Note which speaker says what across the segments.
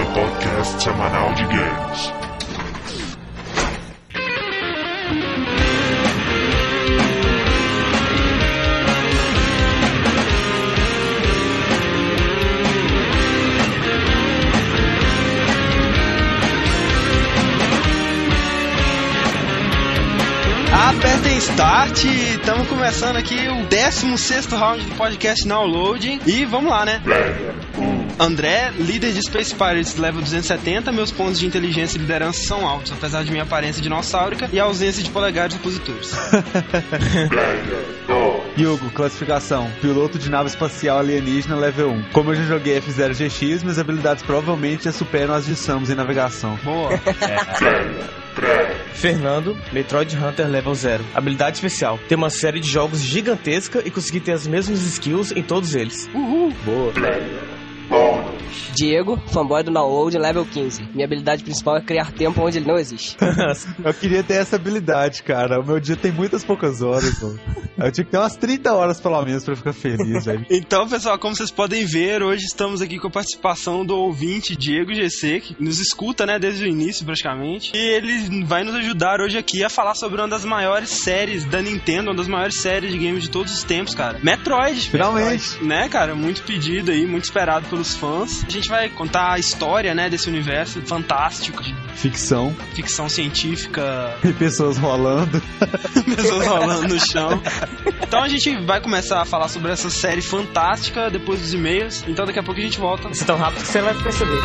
Speaker 1: seu podcast semanal de games.
Speaker 2: Apertem Start, estamos começando aqui o 16 round do podcast Downloading e vamos lá, né? André, líder de Space Pirates level 270, meus pontos de inteligência e liderança são altos, apesar de minha aparência dinossáurica e a ausência de polegares opositores.
Speaker 3: Yugo, classificação: piloto de nave espacial alienígena level 1. Como eu já joguei F0 GX, minhas habilidades provavelmente já superam as de Samus em navegação.
Speaker 2: Boa.
Speaker 4: Fernando, Metroid Hunter Level 0. Habilidade especial: ter uma série de jogos gigantesca e conseguir ter as mesmas skills em todos eles.
Speaker 3: Boa. Flash.
Speaker 5: Diego, fanboy do download level 15. Minha habilidade principal é criar tempo onde ele não existe.
Speaker 3: Eu queria ter essa habilidade, cara. O meu dia tem muitas poucas horas, mano. Eu tinha que ter umas 30 horas pelo menos pra ficar feliz, velho.
Speaker 2: Então, pessoal, como vocês podem ver, hoje estamos aqui com a participação do ouvinte Diego GC, que nos escuta, né, desde o início praticamente. E ele vai nos ajudar hoje aqui a falar sobre uma das maiores séries da Nintendo, uma das maiores séries de games de todos os tempos, cara. Metroid.
Speaker 3: Finalmente.
Speaker 2: Metroid, né, cara? Muito pedido aí, muito esperado pelos fãs. A gente vai contar a história, né, desse universo fantástico
Speaker 3: Ficção
Speaker 2: ficção científica,
Speaker 3: e pessoas rolando.
Speaker 2: pessoas rolando no chão. Então a gente vai começar a falar sobre essa série fantástica depois dos e-mails. Então daqui a pouco a gente volta.
Speaker 4: Vai ser tão rápido que você vai perceber.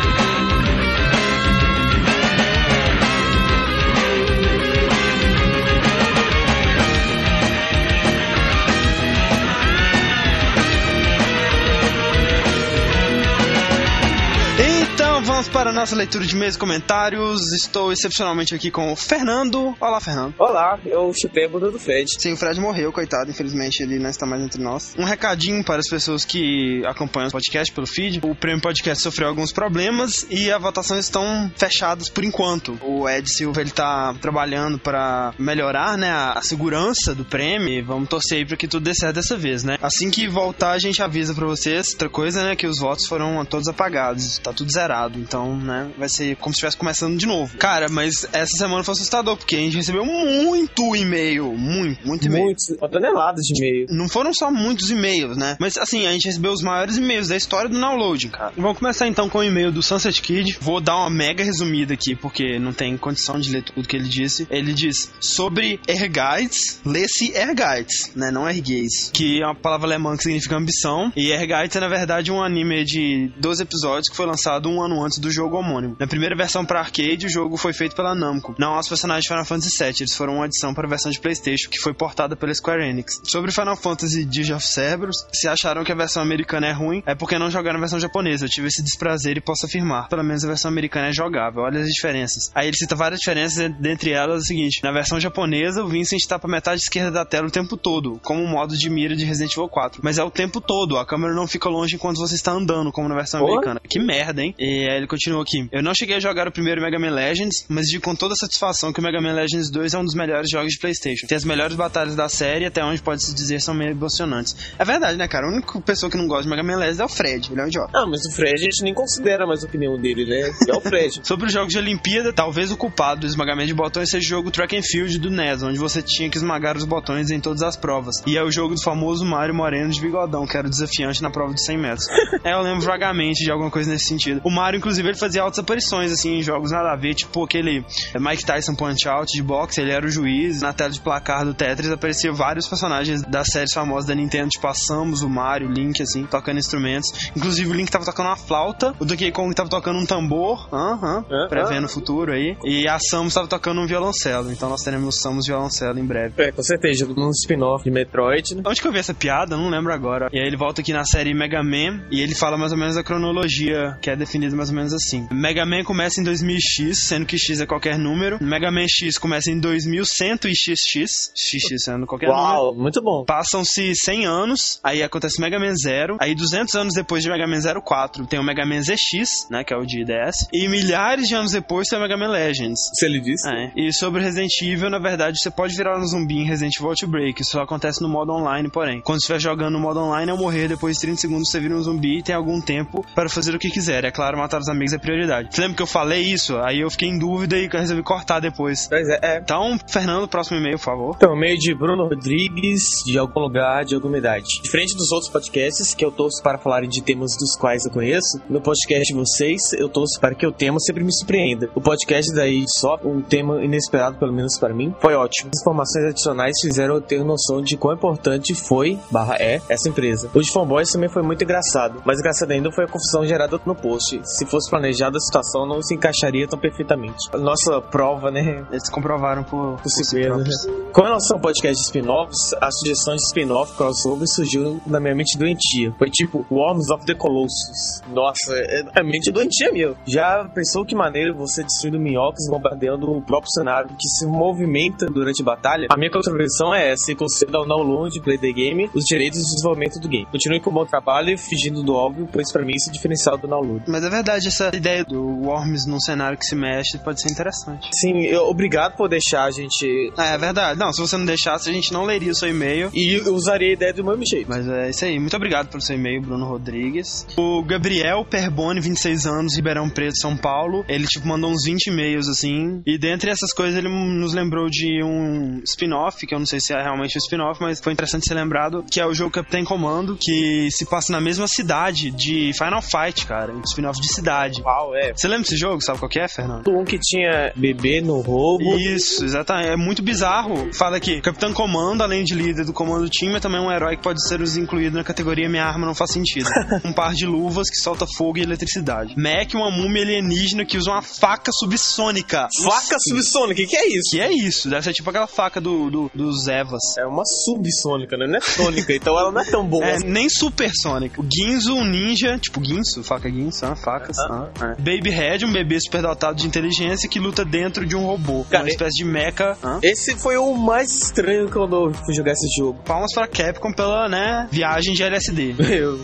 Speaker 2: Então vamos para a nossa leitura de e-mails e comentários. Estou excepcionalmente aqui com o Fernando. Olá, Fernando.
Speaker 4: Olá, eu chutei a bunda do Fred.
Speaker 2: Sim, o Fred morreu, coitado. Infelizmente ele não está mais entre nós. Um recadinho para as pessoas que acompanham o podcast pelo feed. O Prêmio Podcast sofreu alguns problemas e a votação estão fechadas por enquanto. O Ed Silva ele tá trabalhando para melhorar, né, a, a segurança do prêmio. E vamos torcer aí para que tudo dê certo dessa vez, né? Assim que voltar a gente avisa para vocês. Outra coisa, né, que os votos foram todos apagados. Tá tudo zerado. Então, né, vai ser como se estivesse começando de novo. Cara, mas essa semana foi assustador porque a gente recebeu muito e-mail, muito, muito e-mail.
Speaker 4: Muitos, uma tonelada de e-mail.
Speaker 2: Não foram só muitos e-mails, né? Mas assim, a gente recebeu os maiores e-mails da história do downloading, cara. Vamos começar então com o e-mail do Sunset Kid. Vou dar uma mega resumida aqui, porque não tem condição de ler tudo que ele disse. Ele diz sobre Erguides, lê-se Erguides, né? Não Ergueis, que é uma palavra alemã que significa ambição. E Erguides é na verdade um anime de 12 episódios que foi lançado um ano antes do jogo homônimo. Na primeira versão para arcade, o jogo foi feito pela Namco. Não aos personagens de Final Fantasy VII, eles foram uma adição para a versão de PlayStation, que foi portada pela Square Enix. Sobre Final Fantasy Dirge of Cerberus, se acharam que a versão americana é ruim, é porque não jogaram a versão japonesa. Eu tive esse desprazer e posso afirmar. Pelo menos a versão americana é jogável. Olha as diferenças. Aí ele cita várias diferenças, dentre elas o seguinte: na versão japonesa, o Vincent está pra metade esquerda da tela o tempo todo, como um modo de mira de Resident Evil 4. Mas é o tempo todo, a câmera não fica longe enquanto você está andando, como na versão
Speaker 4: Porra.
Speaker 2: americana. Que merda, hein? E aí ele continua aqui. Eu não cheguei a jogar o primeiro Mega Man Legends, mas digo com toda satisfação que o Mega Man Legends 2 é um dos melhores jogos de PlayStation. Tem as melhores batalhas da série, até onde pode se dizer são meio emocionantes. É verdade, né, cara? A única pessoa que não gosta de Mega Man Legends é o Fred, ele é um idiota.
Speaker 4: Ah, mas o Fred a gente nem considera mais a opinião dele, né? É o Fred.
Speaker 2: Sobre os jogos de Olimpíada, talvez o culpado do esmagamento de botões seja o jogo Track and Field do NES, onde você tinha que esmagar os botões em todas as provas. E é o jogo do famoso Mario Moreno de bigodão, que era o desafiante na prova de 100 metros. é, eu lembro vagamente de alguma coisa nesse sentido. O Mario, inclusive, ele fazia altas aparições, assim, em jogos nada a ver, tipo aquele Mike Tyson Punch Out de boxe, ele era o juiz. Na tela de placar do Tetris apareciam vários personagens das séries famosas da Nintendo, tipo a Samus, o Mario, o Link, assim, tocando instrumentos. Inclusive o Link tava tocando uma flauta, o Donkey Kong tava tocando um tambor, aham,
Speaker 4: Ah,
Speaker 2: prevendo o futuro aí. E a Samus tava tocando um violoncelo, então nós teremos Samus violoncelo em breve.
Speaker 4: É, com certeza, num spin-off de Metroid, né?
Speaker 2: Onde que eu vi essa piada? Não lembro agora. E aí ele volta aqui na série Mega Man e ele fala mais ou menos a cronologia, que é definida mais ou menos assim. Mega Man começa em 2000X, sendo que X é qualquer número. Mega Man X começa em 2100 e XX, XX sendo qualquer número.
Speaker 4: Uau, muito bom.
Speaker 2: Passam-se 100 anos, aí acontece Mega Man Zero, aí 200 anos depois de Mega Man 04 tem o Mega Man ZX, né, que é o de DS, e milhares de anos depois tem o Mega Man Legends.
Speaker 4: Se ele disse.
Speaker 2: É. E sobre Resident Evil, na verdade, você pode virar um zumbi em Resident Evil Outbreak. Isso só acontece no modo online, porém. Quando estiver jogando no modo online, ao morrer, depois de 30 segundos você vira um zumbi e tem algum tempo para fazer o que quiser. É claro, matar os amigos é prioridade. Você lembra que eu falei isso? Aí eu fiquei em dúvida e resolvi cortar depois.
Speaker 4: Pois é, é.
Speaker 2: Então, Fernando, próximo e-mail, por favor.
Speaker 4: Então, meio de Bruno Rodrigues, de algum lugar, de alguma idade. Diferente dos outros podcasts, que eu torço para falarem de temas dos quais eu conheço, no podcast de vocês, eu torço para que o tema sempre me surpreenda. O podcast daí só, um tema inesperado, pelo menos para mim, foi ótimo. As informações adicionais fizeram eu ter noção de quão importante foi, barra é, essa empresa. O de Fanboys também foi muito engraçado, mas engraçado ainda foi a confusão gerada no post. Se fosse planejada, a situação não se encaixaria tão perfeitamente. A nossa prova, né,
Speaker 2: Eles comprovaram por, por si
Speaker 4: Possível,
Speaker 2: próprios.
Speaker 4: né? Com relação ao podcast de spin-offs, a sugestão de spin-off crossover surgiu na minha mente doentia. Foi tipo Worms of the Colossus. Nossa, é, é mente doentia meu. Já pensou que maneiro você destruindo minhocas bombardeando o próprio cenário que se movimenta durante a batalha? A minha contribuição é essa: e conceda ao download play the game os direitos de desenvolvimento do game. Continue com o bom trabalho, fingindo do óbvio, pois pra mim isso é diferencial do download.
Speaker 2: Mas é verdade, essa ideia do Worms num cenário que se mexe pode ser interessante.
Speaker 4: Sim, eu, obrigado por deixar a gente.
Speaker 2: É, é verdade. Não, se você não deixasse, a gente não leria o seu e-mail.
Speaker 4: E usaria a ideia do mesmo jeito.
Speaker 2: Mas é isso aí. Muito obrigado pelo seu e-mail, Bruno Rodrigues. O Gabriel Perboni, 26 anos, Ribeirão Preto, São Paulo. Ele, tipo, mandou uns 20 e-mails, assim. E dentre essas coisas, ele nos lembrou de um spin-off, que eu não sei se é realmente um spin-off, mas foi interessante ser lembrado, que é o jogo Capitão Comando, que se passa na mesma cidade de Final Fight, cara. Um spin-off de cidade.
Speaker 4: Uau, é.
Speaker 2: Você lembra desse jogo? Sabe qual que é, Fernando?
Speaker 4: Um que tinha bebê no roubo.
Speaker 2: Isso, exatamente. É muito bizarro. Fala aqui, Capitão Comando, além de líder do comando do time, é também um herói que pode ser incluído na categoria Minha Arma Não Faz Sentido. um par de luvas que solta fogo e eletricidade. Mac, uma múmia alienígena que usa uma faca subsônica.
Speaker 4: Faca subsônica, o que, é isso?
Speaker 2: Que é isso? Deve ser tipo aquela faca do, do, dos Evas.
Speaker 4: É uma subsônica, né? Não é sônica, então ela não é tão boa.
Speaker 2: É, nem supersônica. O Ginzo, um ninja, tipo Ginso, faca Ginso, ah, facas. ah, é. Baby Head, um bebê superdotado de inteligência que luta dentro de um robô.
Speaker 4: Cara,
Speaker 2: uma espécie de mecha. ah.
Speaker 4: Esse foi o mais estranho quando eu fui jogar esse jogo.
Speaker 2: Palmas pra Capcom pela, né, viagem de LSD.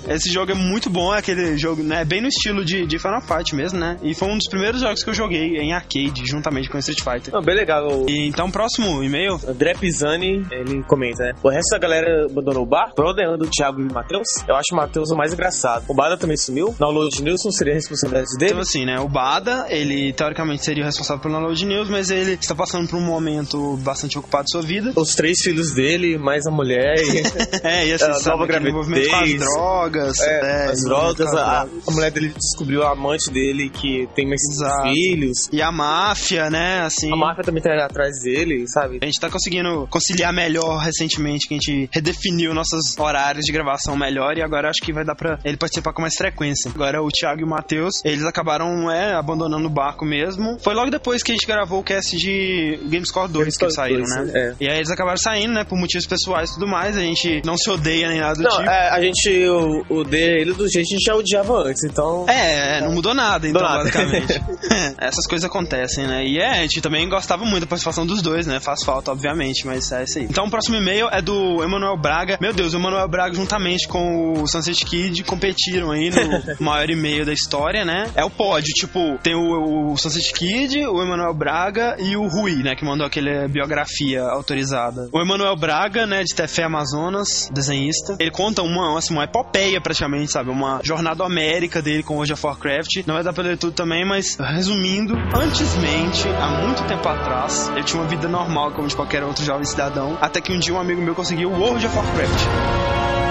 Speaker 2: Esse jogo é muito bom, é aquele jogo, né, bem no estilo de, de Final Fight mesmo, né? E foi um dos primeiros jogos que eu joguei em arcade, juntamente com Street Fighter.
Speaker 4: Não, bem legal.
Speaker 2: E, então, próximo e-mail.
Speaker 4: O André Pisani, ele comenta, né? O resto da galera abandonou o bar, rodeando o Thiago e o Matheus. Eu acho o Matheus o mais engraçado. O Bada também sumiu. Download Nilson seria a responsabilidade dele.
Speaker 2: Então, assim, né, o Bada, ele teoricamente seria o responsável pelo download news, mas ele está passando por um momento bastante ocupado de sua vida.
Speaker 4: Os três filhos dele, mais a mulher e
Speaker 2: É, e assim,
Speaker 4: A
Speaker 2: sabe,
Speaker 4: nova
Speaker 2: aquele envolvimento com as
Speaker 4: gravidez.
Speaker 2: drogas.
Speaker 4: é,
Speaker 2: é,
Speaker 4: as
Speaker 2: envolvimento
Speaker 4: drogas. A, a mulher dele descobriu a amante dele que tem mais
Speaker 2: Exato.
Speaker 4: filhos.
Speaker 2: E a máfia, né, assim...
Speaker 4: A máfia também tá atrás dele, sabe?
Speaker 2: A gente tá conseguindo conciliar melhor recentemente, que a gente redefiniu nossos horários de gravação melhor e agora acho que vai dar pra ele participar com mais frequência. Agora o Thiago e o Matheus, eles acabaram é, abandonando o barco mesmo. Foi logo depois que a gente gravou o cast de Gamescore 2 que eles saíram,
Speaker 4: 2,
Speaker 2: né?
Speaker 4: é.
Speaker 2: E aí eles acabaram saindo, né, por motivos pessoais e tudo mais. A gente não se odeia nem nada do
Speaker 4: Não,
Speaker 2: tipo.
Speaker 4: é, a gente o- odeia ele do jeito que a gente já odiava antes, então.
Speaker 2: É, é, não mudou nada, então,
Speaker 4: nada.
Speaker 2: basicamente. Essas coisas acontecem, né? E é, a gente também gostava muito da participação dos dois, né? Faz falta, obviamente, mas é isso aí. Então, o próximo e-mail é do Emanuel Braga. Meu Deus, o Emanuel Braga, juntamente com o Sunset Kid, competiram aí no maior e-mail da história, né? É o pódio, tipo, tem o, o Sunset Kid, o Emanuel Braga e o Rui, né? Que mandou aquele biografia autorizada. O Emanuel Braga, né? De Tefé Amazonas, desenhista. Ele conta uma, assim, uma epopeia, praticamente, sabe? Uma jornada homérica dele com World of Warcraft. Não vai dar pra ler tudo também, mas resumindo, antesmente, há muito tempo atrás, ele tinha uma vida normal, como de qualquer outro jovem cidadão, até que um dia um amigo meu conseguiu World of Warcraft.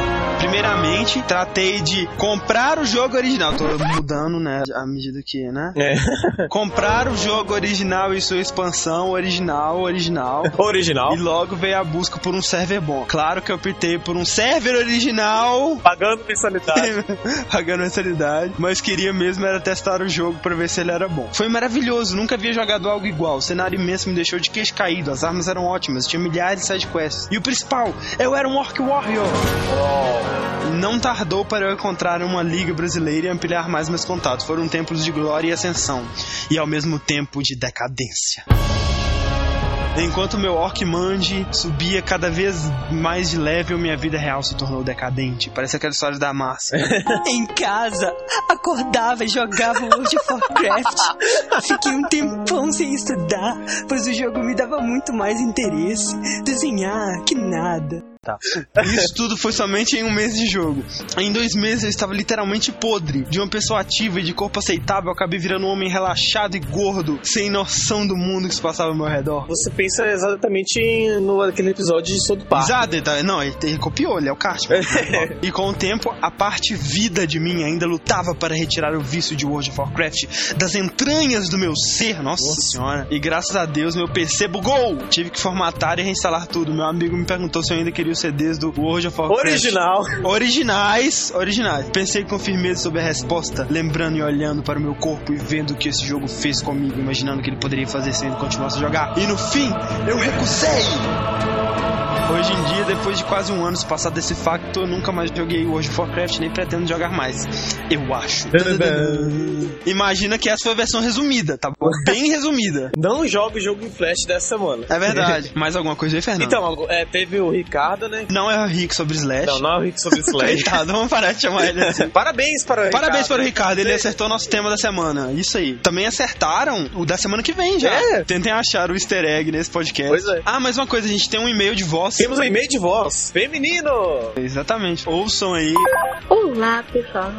Speaker 2: Primeiramente, tratei de comprar o jogo original. Tô mudando, né? À medida que, né?
Speaker 4: É.
Speaker 2: Comprar o jogo original e sua expansão original, original.
Speaker 4: Original.
Speaker 2: E logo veio a busca por um server bom. Claro que eu optei por um server original
Speaker 4: Pagando mensalidade.
Speaker 2: pagando mensalidade, mas queria mesmo era testar o jogo pra ver se ele era bom. Foi maravilhoso, nunca havia jogado algo igual. O cenário imenso me deixou de queixo caído, as armas eram ótimas, tinha milhares de sidequests. E o principal, eu era um Orc Warrior. Não tardou para eu encontrar uma liga brasileira e ampliar mais meus contatos. Foram tempos de glória e ascensão, e ao mesmo tempo de decadência. Enquanto meu Orc Mandi subia cada vez mais de level, minha vida real se tornou decadente. Parece aquela história da Márcia.
Speaker 6: Em casa, acordava e jogava World of Warcraft. Fiquei um tempão sem estudar, pois o jogo me dava muito mais interesse. Desenhar que nada.
Speaker 4: Tá.
Speaker 2: Isso tudo foi somente em um mês de jogo. Em dois meses eu estava literalmente podre. De uma pessoa ativa e de corpo aceitável, eu acabei virando um homem relaxado e gordo, sem noção do mundo que se passava ao meu redor.
Speaker 4: Você pensa exatamente no aquele episódio de South Park.
Speaker 2: Exato, tá- não, ele, ele copiou, ele é o Cartman. e com o tempo, a parte vida de mim ainda lutava para retirar o vício de World of Warcraft das entranhas do meu ser, nossa, senhora. E graças a Deus, meu PC bugou. Tive que formatar e reinstalar tudo. Meu amigo me perguntou se eu ainda queria os CDs do World of Warcraft.
Speaker 4: Original.
Speaker 2: Originais, originais. Pensei com firmeza sobre a resposta, lembrando e olhando para o meu corpo e vendo o que esse jogo fez comigo, imaginando que ele poderia fazer se eu continuasse a jogar. E no fim, eu recusei! Hoje em dia, depois de quase um ano se passar desse facto, eu nunca mais joguei World of Warcraft, nem pretendo jogar mais. Eu acho. Imagina que essa foi a versão resumida, tá bom? Bem resumida.
Speaker 4: Não joga o jogo em Flash dessa semana.
Speaker 2: É verdade. Mais alguma coisa aí, Fernando?
Speaker 4: Então, é, teve o Ricardo, né?
Speaker 2: Não é o Rick sobre Slash.
Speaker 4: Não, não é o Rick sobre Slash.
Speaker 2: Coitado, vamos parar de chamar ele assim.
Speaker 4: Parabéns para o
Speaker 2: Parabéns
Speaker 4: Ricardo.
Speaker 2: para o Ricardo, ele acertou nosso tema da semana. Isso aí. Também acertaram o da semana que vem já.
Speaker 4: É.
Speaker 2: Tentem achar o easter egg nesse podcast.
Speaker 4: Pois é.
Speaker 2: Ah, mais uma coisa, a gente tem um e-mail de voz.
Speaker 4: Temos um e-mail de voz. Feminino.
Speaker 2: Exatamente. Ouçam aí.
Speaker 7: Olá, pessoal.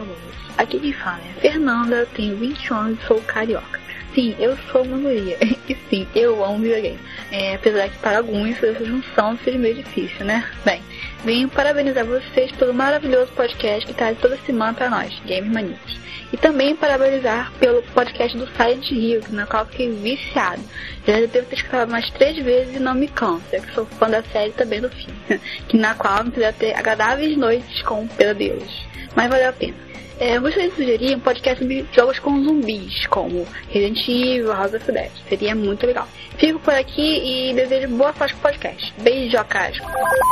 Speaker 7: Aqui quem fala é a Fernanda, eu tenho 21 anos e sou carioca. Sim, eu sou uma guria. E sim, eu amo videogame. É, apesar que para alguns essa junção seja meio difícil, né? Bem, venho parabenizar vocês pelo maravilhoso podcast que traz toda semana para nós, Game Maniques. E também parabenizar pelo podcast do Silent Hill, na qual fiquei viciado. Já devo ter escutado mais três vezes e não me canso, é que sou fã da série também do filme, que na qual me fizeram ter agradáveis noites com pesadelos. Mas valeu a pena. É, eu gostaria de sugerir um podcast sobre jogos com zumbis, como Resident Evil, House of the Dead. Seria muito legal. Fico por aqui e desejo boa sorte com o podcast. Beijocas.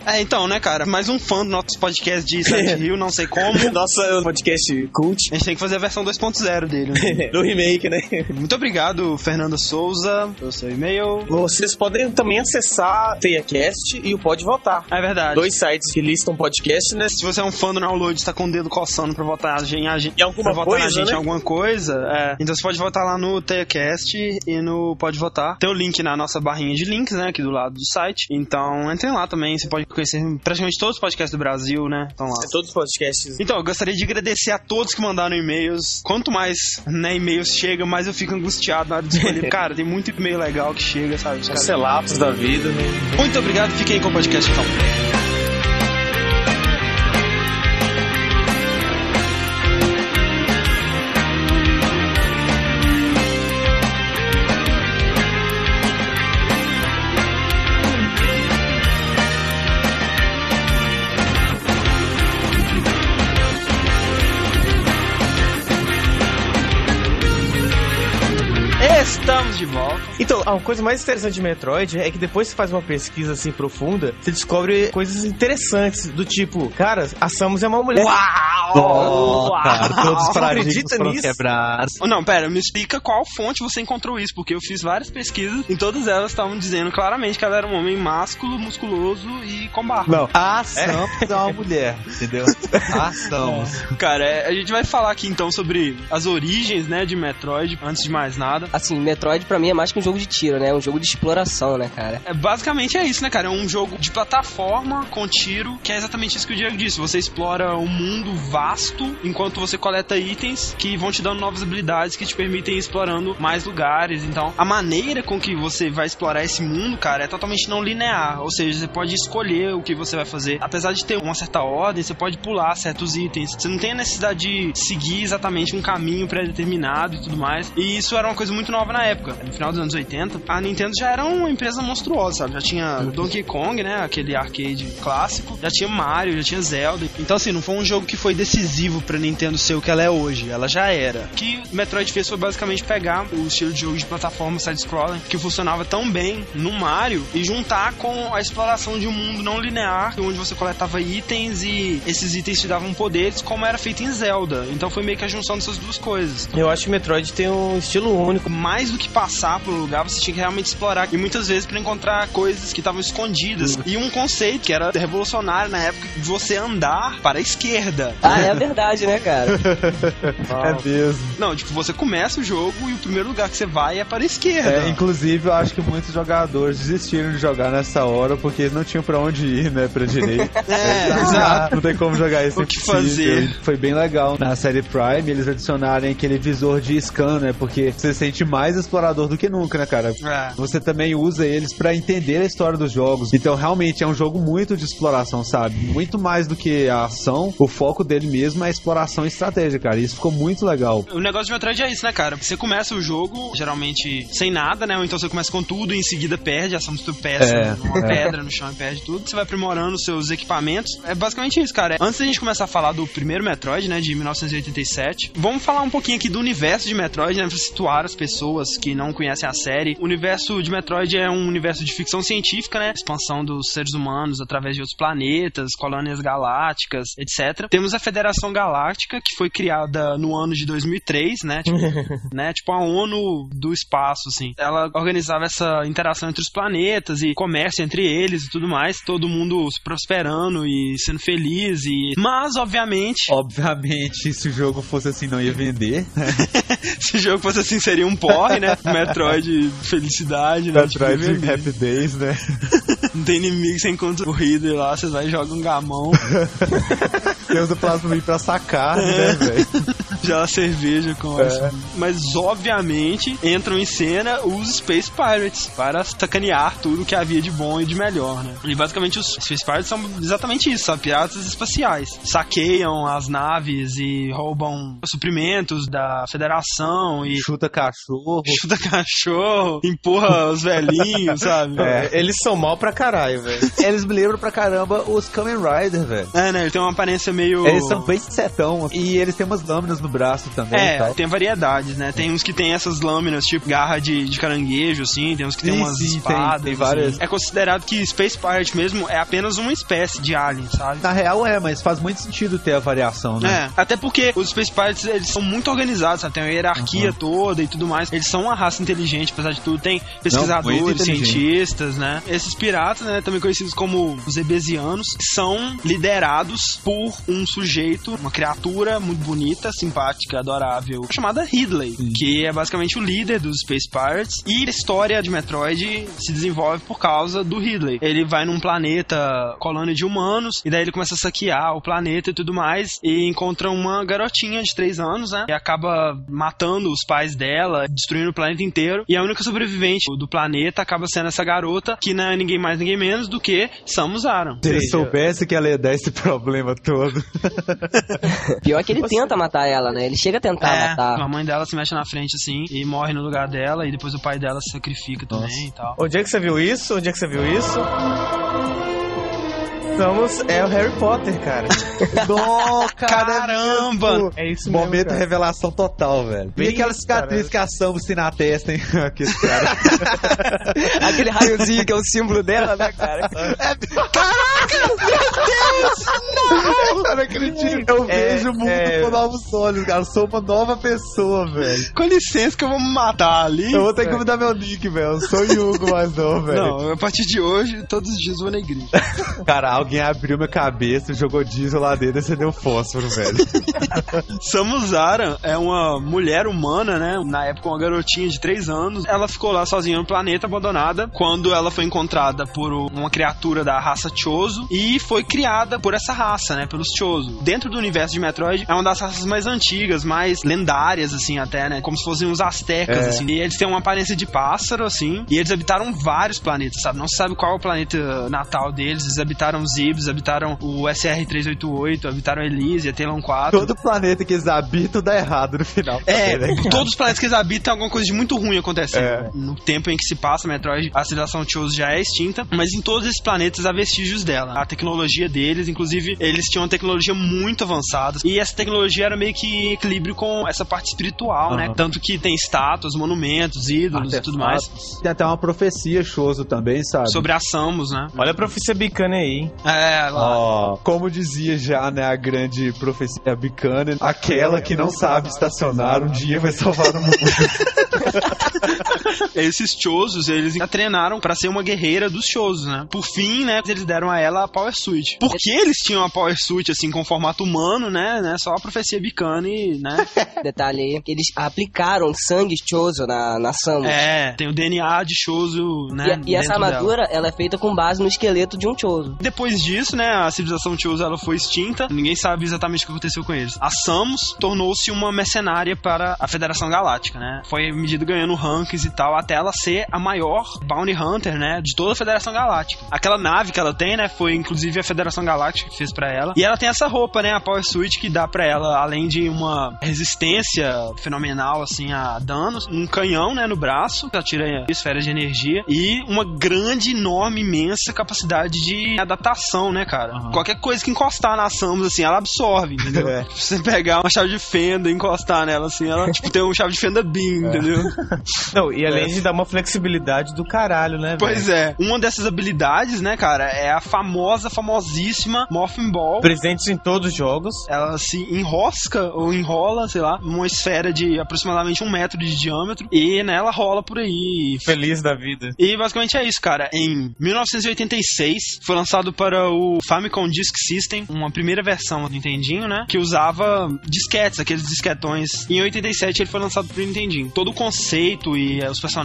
Speaker 2: É, então, né, cara? Mais um fã do nosso podcast de Silent Hill, não sei como.
Speaker 4: Nossa podcast cult.
Speaker 2: A gente tem que fazer a versão 2.0 dele. né?
Speaker 4: Do remake, né?
Speaker 2: Muito obrigado, Fernanda Souza, pelo seu e-mail.
Speaker 4: Vocês podem também acessar TeiaCast e o Pode Votar.
Speaker 2: É verdade.
Speaker 4: Dois sites que listam podcast, né?
Speaker 2: Se você é um fã do download e está com o dedo coçando pra votar a gente,
Speaker 4: Em alguma
Speaker 2: pra votar na
Speaker 4: coisa,
Speaker 2: gente em
Speaker 4: né?
Speaker 2: alguma coisa, é, então você pode votar lá no TeiaCast e no Pode Votar. Tem o link na nossa barrinha de links, né, aqui do lado do site. Então entrem lá também, você pode conhecer praticamente todos os podcasts do Brasil, né, estão lá.
Speaker 4: É todos os podcasts.
Speaker 2: Então, eu gostaria de agradecer a todos que mandaram e-mails. Quanto mais né, e-mails chegam, mais eu fico angustiado na hora de escolher. Cara, tem muito e-mail legal que chega, sabe? Os
Speaker 4: Cancelapos da vida, né?
Speaker 2: Muito obrigado, fiquem aí com o podcast então. Estamos de volta.
Speaker 4: Então, a coisa mais interessante de Metroid é que depois que você faz uma pesquisa assim profunda, você descobre coisas interessantes, do tipo, cara, a Samus é uma mulher.
Speaker 3: Oh, cara, todos os paradigmas foram
Speaker 4: nisso?
Speaker 3: quebrados.
Speaker 2: Oh, Não, pera, me explica qual fonte você encontrou isso, porque eu fiz várias pesquisas e todas elas estavam dizendo claramente que ela era um homem másculo, musculoso e com barba.
Speaker 3: Não, a Samus é uma mulher, entendeu? A Samus.
Speaker 2: Cara, é, a gente vai falar aqui então sobre as origens, né, de Metroid, antes de mais nada.
Speaker 5: Assim, Metroid pra mim é mais que um jogo de tiro, né? É um jogo de exploração, né, cara?
Speaker 2: É, basicamente é isso, né, cara? É um jogo de plataforma com tiro, que é exatamente isso que o Diego disse. Você explora um mundo vasto enquanto você coleta itens que vão te dando novas habilidades que te permitem ir explorando mais lugares. Então, a maneira com que você vai explorar esse mundo, cara, é totalmente não linear. Ou seja, você pode escolher o que você vai fazer. Apesar de ter uma certa ordem, você pode pular certos itens. Você não tem a necessidade de seguir exatamente um caminho pré-determinado e tudo mais. E isso era uma coisa muito nova na época. No final dos anos 80, a Nintendo já era uma empresa monstruosa, sabe? Já tinha Donkey Kong, né? Aquele arcade clássico. Já tinha Mario, já tinha Zelda. Então, assim, não foi um jogo que foi decisivo pra Nintendo ser o que ela é hoje. Ela já era. O que Metroid fez foi basicamente pegar o estilo de jogo de plataforma side-scrolling que funcionava tão bem no Mario e juntar com a exploração de um mundo não linear, onde você coletava itens e esses itens te davam poderes, como era feito em Zelda. Então foi meio que a junção dessas duas coisas
Speaker 4: Eu acho que Metroid tem um estilo único.
Speaker 2: mais do que passar por um lugar, você tinha que realmente explorar. E muitas vezes para encontrar coisas que estavam escondidas. E um conceito que era revolucionário na época de você andar para a esquerda.
Speaker 5: Ah, é verdade, né, cara?
Speaker 3: É mesmo.
Speaker 2: Não, tipo, você começa o jogo e o primeiro lugar que você vai é para a esquerda.
Speaker 3: É, inclusive, eu acho que muitos jogadores desistiram de jogar nessa hora porque eles não tinham pra onde ir, né? Pra direita.
Speaker 2: É,
Speaker 3: Ah,
Speaker 2: exato.
Speaker 3: Não tem como jogar isso
Speaker 2: O
Speaker 3: é
Speaker 2: que
Speaker 3: impossível.
Speaker 2: fazer?
Speaker 3: Foi bem legal na série Prime eles adicionarem aquele visor de scan, né? Porque você se sente mais explorador do que nunca, né, cara?
Speaker 2: É.
Speaker 3: Você também usa eles pra entender a história dos jogos. Então, realmente, é um jogo muito de exploração, sabe? Muito mais do que a ação, o foco dele mesmo é a exploração e estratégia, cara. E isso ficou muito legal.
Speaker 2: O negócio de Metroid é isso, né, cara? Você começa o jogo, geralmente, sem nada, né? Ou então você começa com tudo e em seguida perde, ação tu peça
Speaker 3: É,
Speaker 2: uma
Speaker 3: é.
Speaker 2: pedra no chão e perde tudo. Você vai aprimorando os seus equipamentos. É basicamente isso, cara. Antes da gente começar a falar do primeiro Metroid, né, de 1987, vamos falar um pouquinho aqui do universo de Metroid, né, pra situar as pessoas que não conhecem a série. O universo de Metroid é um universo de ficção científica, né? Expansão dos seres humanos através de outros planetas, colônias galácticas, etc. Temos a Federação Galáctica, que foi criada no ano de 2003, né? Tipo, né? Tipo a ONU do espaço, assim. Ela organizava essa interação entre os planetas e comércio entre eles e tudo mais. Todo mundo prosperando e sendo feliz e... Mas, obviamente,
Speaker 3: Obviamente, se o jogo fosse assim, não ia vender.
Speaker 2: se o jogo fosse assim, seria um porre, né? Metroid felicidade, né? Tipo,
Speaker 3: Metroid
Speaker 2: vender.
Speaker 3: Happy Days, né?
Speaker 2: Não tem inimigo, você encontra o Reader lá, você vai e joga um gamão,
Speaker 3: Temos o Plasma pra sacar, né, velho?
Speaker 2: joga cerveja com
Speaker 3: É.
Speaker 2: isso. Mas, obviamente, entram em cena os Space Pirates para sacanear tudo que havia de bom e de melhor, né? E basicamente os Space Pirates são exatamente isso, são piratas espaciais. Saqueiam as naves e roubam suprimentos da federação e
Speaker 3: Chuta cachorro.
Speaker 2: chuta cachorro, empurra os velhinhos, sabe?
Speaker 3: É.
Speaker 4: Eles são mal pra caralho, velho.
Speaker 3: Eles me lembram pra caramba os Kamen Rider, velho.
Speaker 2: É, né? Ele tem uma aparência meio.
Speaker 3: Eles são bem setão e eles têm umas lâminas no braço também.
Speaker 2: É,
Speaker 3: tal.
Speaker 2: tem variedades, né? Tem uns que tem essas lâminas, tipo garra de, de caranguejo, assim, tem uns que tem
Speaker 3: Sim,
Speaker 2: umas
Speaker 3: sim, tem-
Speaker 2: espadas.
Speaker 3: tem várias.
Speaker 2: assim. É considerado que Space Pirate mesmo é apenas uma espécie de alien, sabe?
Speaker 3: Na real é, mas faz muito sentido ter a variação, né?
Speaker 2: É, até porque os Space Pirates, eles são muito organizados, sabe? Tem uma hierarquia toda e tudo mais. Eles são uma raça inteligente, apesar de tudo. Tem pesquisadores, cientistas, né? Esses piratas, né, também conhecidos como os Ebesianos, são liderados por um sujeito, uma criatura muito bonita, simpática, adorável, chamada Ridley, que é basicamente o líder dos Space Pirates. E a história de Metroid se desenvolve por causa do Ridley. Ele vai num planeta colônia de humanos, e daí ele começa a saquear o planeta e tudo mais, e encontra uma garotinha de 3 anos, né? E acaba matando os pais dela, destruindo o planeta inteiro. E a única sobrevivente do planeta acaba sendo essa garota, que não é ninguém mais, ninguém menos do que Samus Aran.
Speaker 3: Se ele soubesse que ela ia dar esse problema todo.
Speaker 5: Pior que ele tenta matar ela, né? Ele chega a tentar
Speaker 2: É,
Speaker 5: matar.
Speaker 2: a mãe dela se mexe na frente assim e morre no lugar dela, e depois o pai dela se sacrifica também e tal.
Speaker 4: Onde é que você viu isso? Onde é que você viu isso? Samus é o Harry Potter, cara.
Speaker 2: Caramba!
Speaker 4: É isso mesmo.
Speaker 3: Momento
Speaker 4: cara.
Speaker 3: revelação total, velho.
Speaker 4: Bem
Speaker 3: e aquela cicatriz
Speaker 4: cara.
Speaker 3: que a Samus tem na testa, hein? Aquele cara.
Speaker 5: Aquele raiozinho que é o símbolo dela, né, cara?
Speaker 3: Eu não acredito. Eu
Speaker 4: É,
Speaker 3: vejo o mundo
Speaker 4: é.
Speaker 3: com novos olhos, cara. Eu sou uma nova pessoa, velho.
Speaker 2: Com licença que eu vou me matar ali.
Speaker 3: Eu vou ter que mudar meu nick, velho. Eu sou Yugo, mas não, velho.
Speaker 2: Não, a partir de hoje, todos os dias eu vou na igreja.
Speaker 3: Cara, alguém abriu minha cabeça, jogou diesel lá dentro e acendeu fósforo, velho.
Speaker 2: Samus Aran é uma mulher humana, né? Na época, uma garotinha de 3 anos. Ela ficou lá sozinha no planeta, abandonada, quando ela foi encontrada por uma criatura da raça Chozo e foi criada por essa raça, né? Pelos Chozo. Dentro do universo de Metroid, é uma das raças mais antigas, mais lendárias, assim, até, né? Como se fossem os astecas,
Speaker 3: É.
Speaker 2: assim. E eles têm uma aparência de pássaro, assim, e eles habitaram vários planetas, sabe? Não se sabe qual é o planeta natal deles. Eles habitaram Zibs, habitaram o SR-388, habitaram Elysia, Telon 4.
Speaker 3: Todo planeta que eles habitam dá errado no final.
Speaker 2: É,
Speaker 3: também, né, cara?
Speaker 2: todos os planetas que eles habitam, alguma coisa de muito ruim acontecendo.
Speaker 3: É.
Speaker 2: No tempo em que se passa Metroid, a civilização Chose já é extinta, mas em todos esses planetas há vestígios dela. A tecnologia deles, inclusive, eles tinham uma tecnologia muito avançada. E essa tecnologia era meio que em equilíbrio com essa parte espiritual, né?
Speaker 3: Aham.
Speaker 2: Tanto que tem estátuas, monumentos, ídolos e tudo mais.
Speaker 3: Tem até uma profecia choso também, sabe?
Speaker 2: Sobre a Samus, né?
Speaker 4: Olha a profecia bicana aí. hein?
Speaker 2: É, lá.
Speaker 3: Ó, como dizia já, né, a grande profecia Aquela que não sabe estacionar um dia vai salvar o mundo.
Speaker 2: esses Chozos, eles a treinaram pra ser uma guerreira dos Chozos, né? Por fim, né, eles deram a ela a Power Suit. Por que eles tinham a Power Suit, assim, com formato humano, né? né só a profecia Bicane, né?
Speaker 5: Detalhe aí, eles aplicaram sangue Chozo na, na Samus.
Speaker 2: É, tem o DNA de Chozo, né?
Speaker 5: E, e essa
Speaker 2: dentro dela.
Speaker 5: armadura, ela é feita com base no esqueleto de um Chozo.
Speaker 2: Depois disso, né, a civilização Chozo ela foi extinta. Ninguém sabe exatamente o que aconteceu com eles. A Samus tornou-se uma mercenária para a Federação Galáctica, né? Foi medida ganhando rankings e tal até ela ser a maior bounty hunter, né, de toda a Federação Galáctica. Aquela nave que ela tem, né, foi inclusive a Federação Galáctica que fez pra ela. E ela tem essa roupa, né, a Power Suit que dá pra ela além de uma resistência fenomenal assim a danos, um canhão, né, no braço, que atira esferas de energia e uma grande, enorme, imensa capacidade de adaptação, né, cara? Qualquer coisa que encostar na Samus assim, ela absorve, entendeu?
Speaker 3: É.
Speaker 2: Se você pegar uma chave de fenda e encostar nela assim, ela tipo tem uma chave de fenda beam, entendeu?
Speaker 4: Não, e além de dar uma flexibilidade do caralho, né, velho?
Speaker 2: Pois é. Uma dessas habilidades, né, cara, é a famosa, famosíssima Morphin Ball.
Speaker 4: Presentes em todos os jogos.
Speaker 2: Ela se enrosca ou enrola, sei lá, numa esfera de aproximadamente um metro de diâmetro e né, ela rola por aí.
Speaker 4: Feliz da vida.
Speaker 2: E basicamente é isso, cara. Em 1986 foi lançado para o Famicom Disk System, uma primeira versão do Nintendinho, né? Que usava disquetes, aqueles disquetões. Em 87 ele foi lançado pro Nintendinho. Todo o conceito e os personagens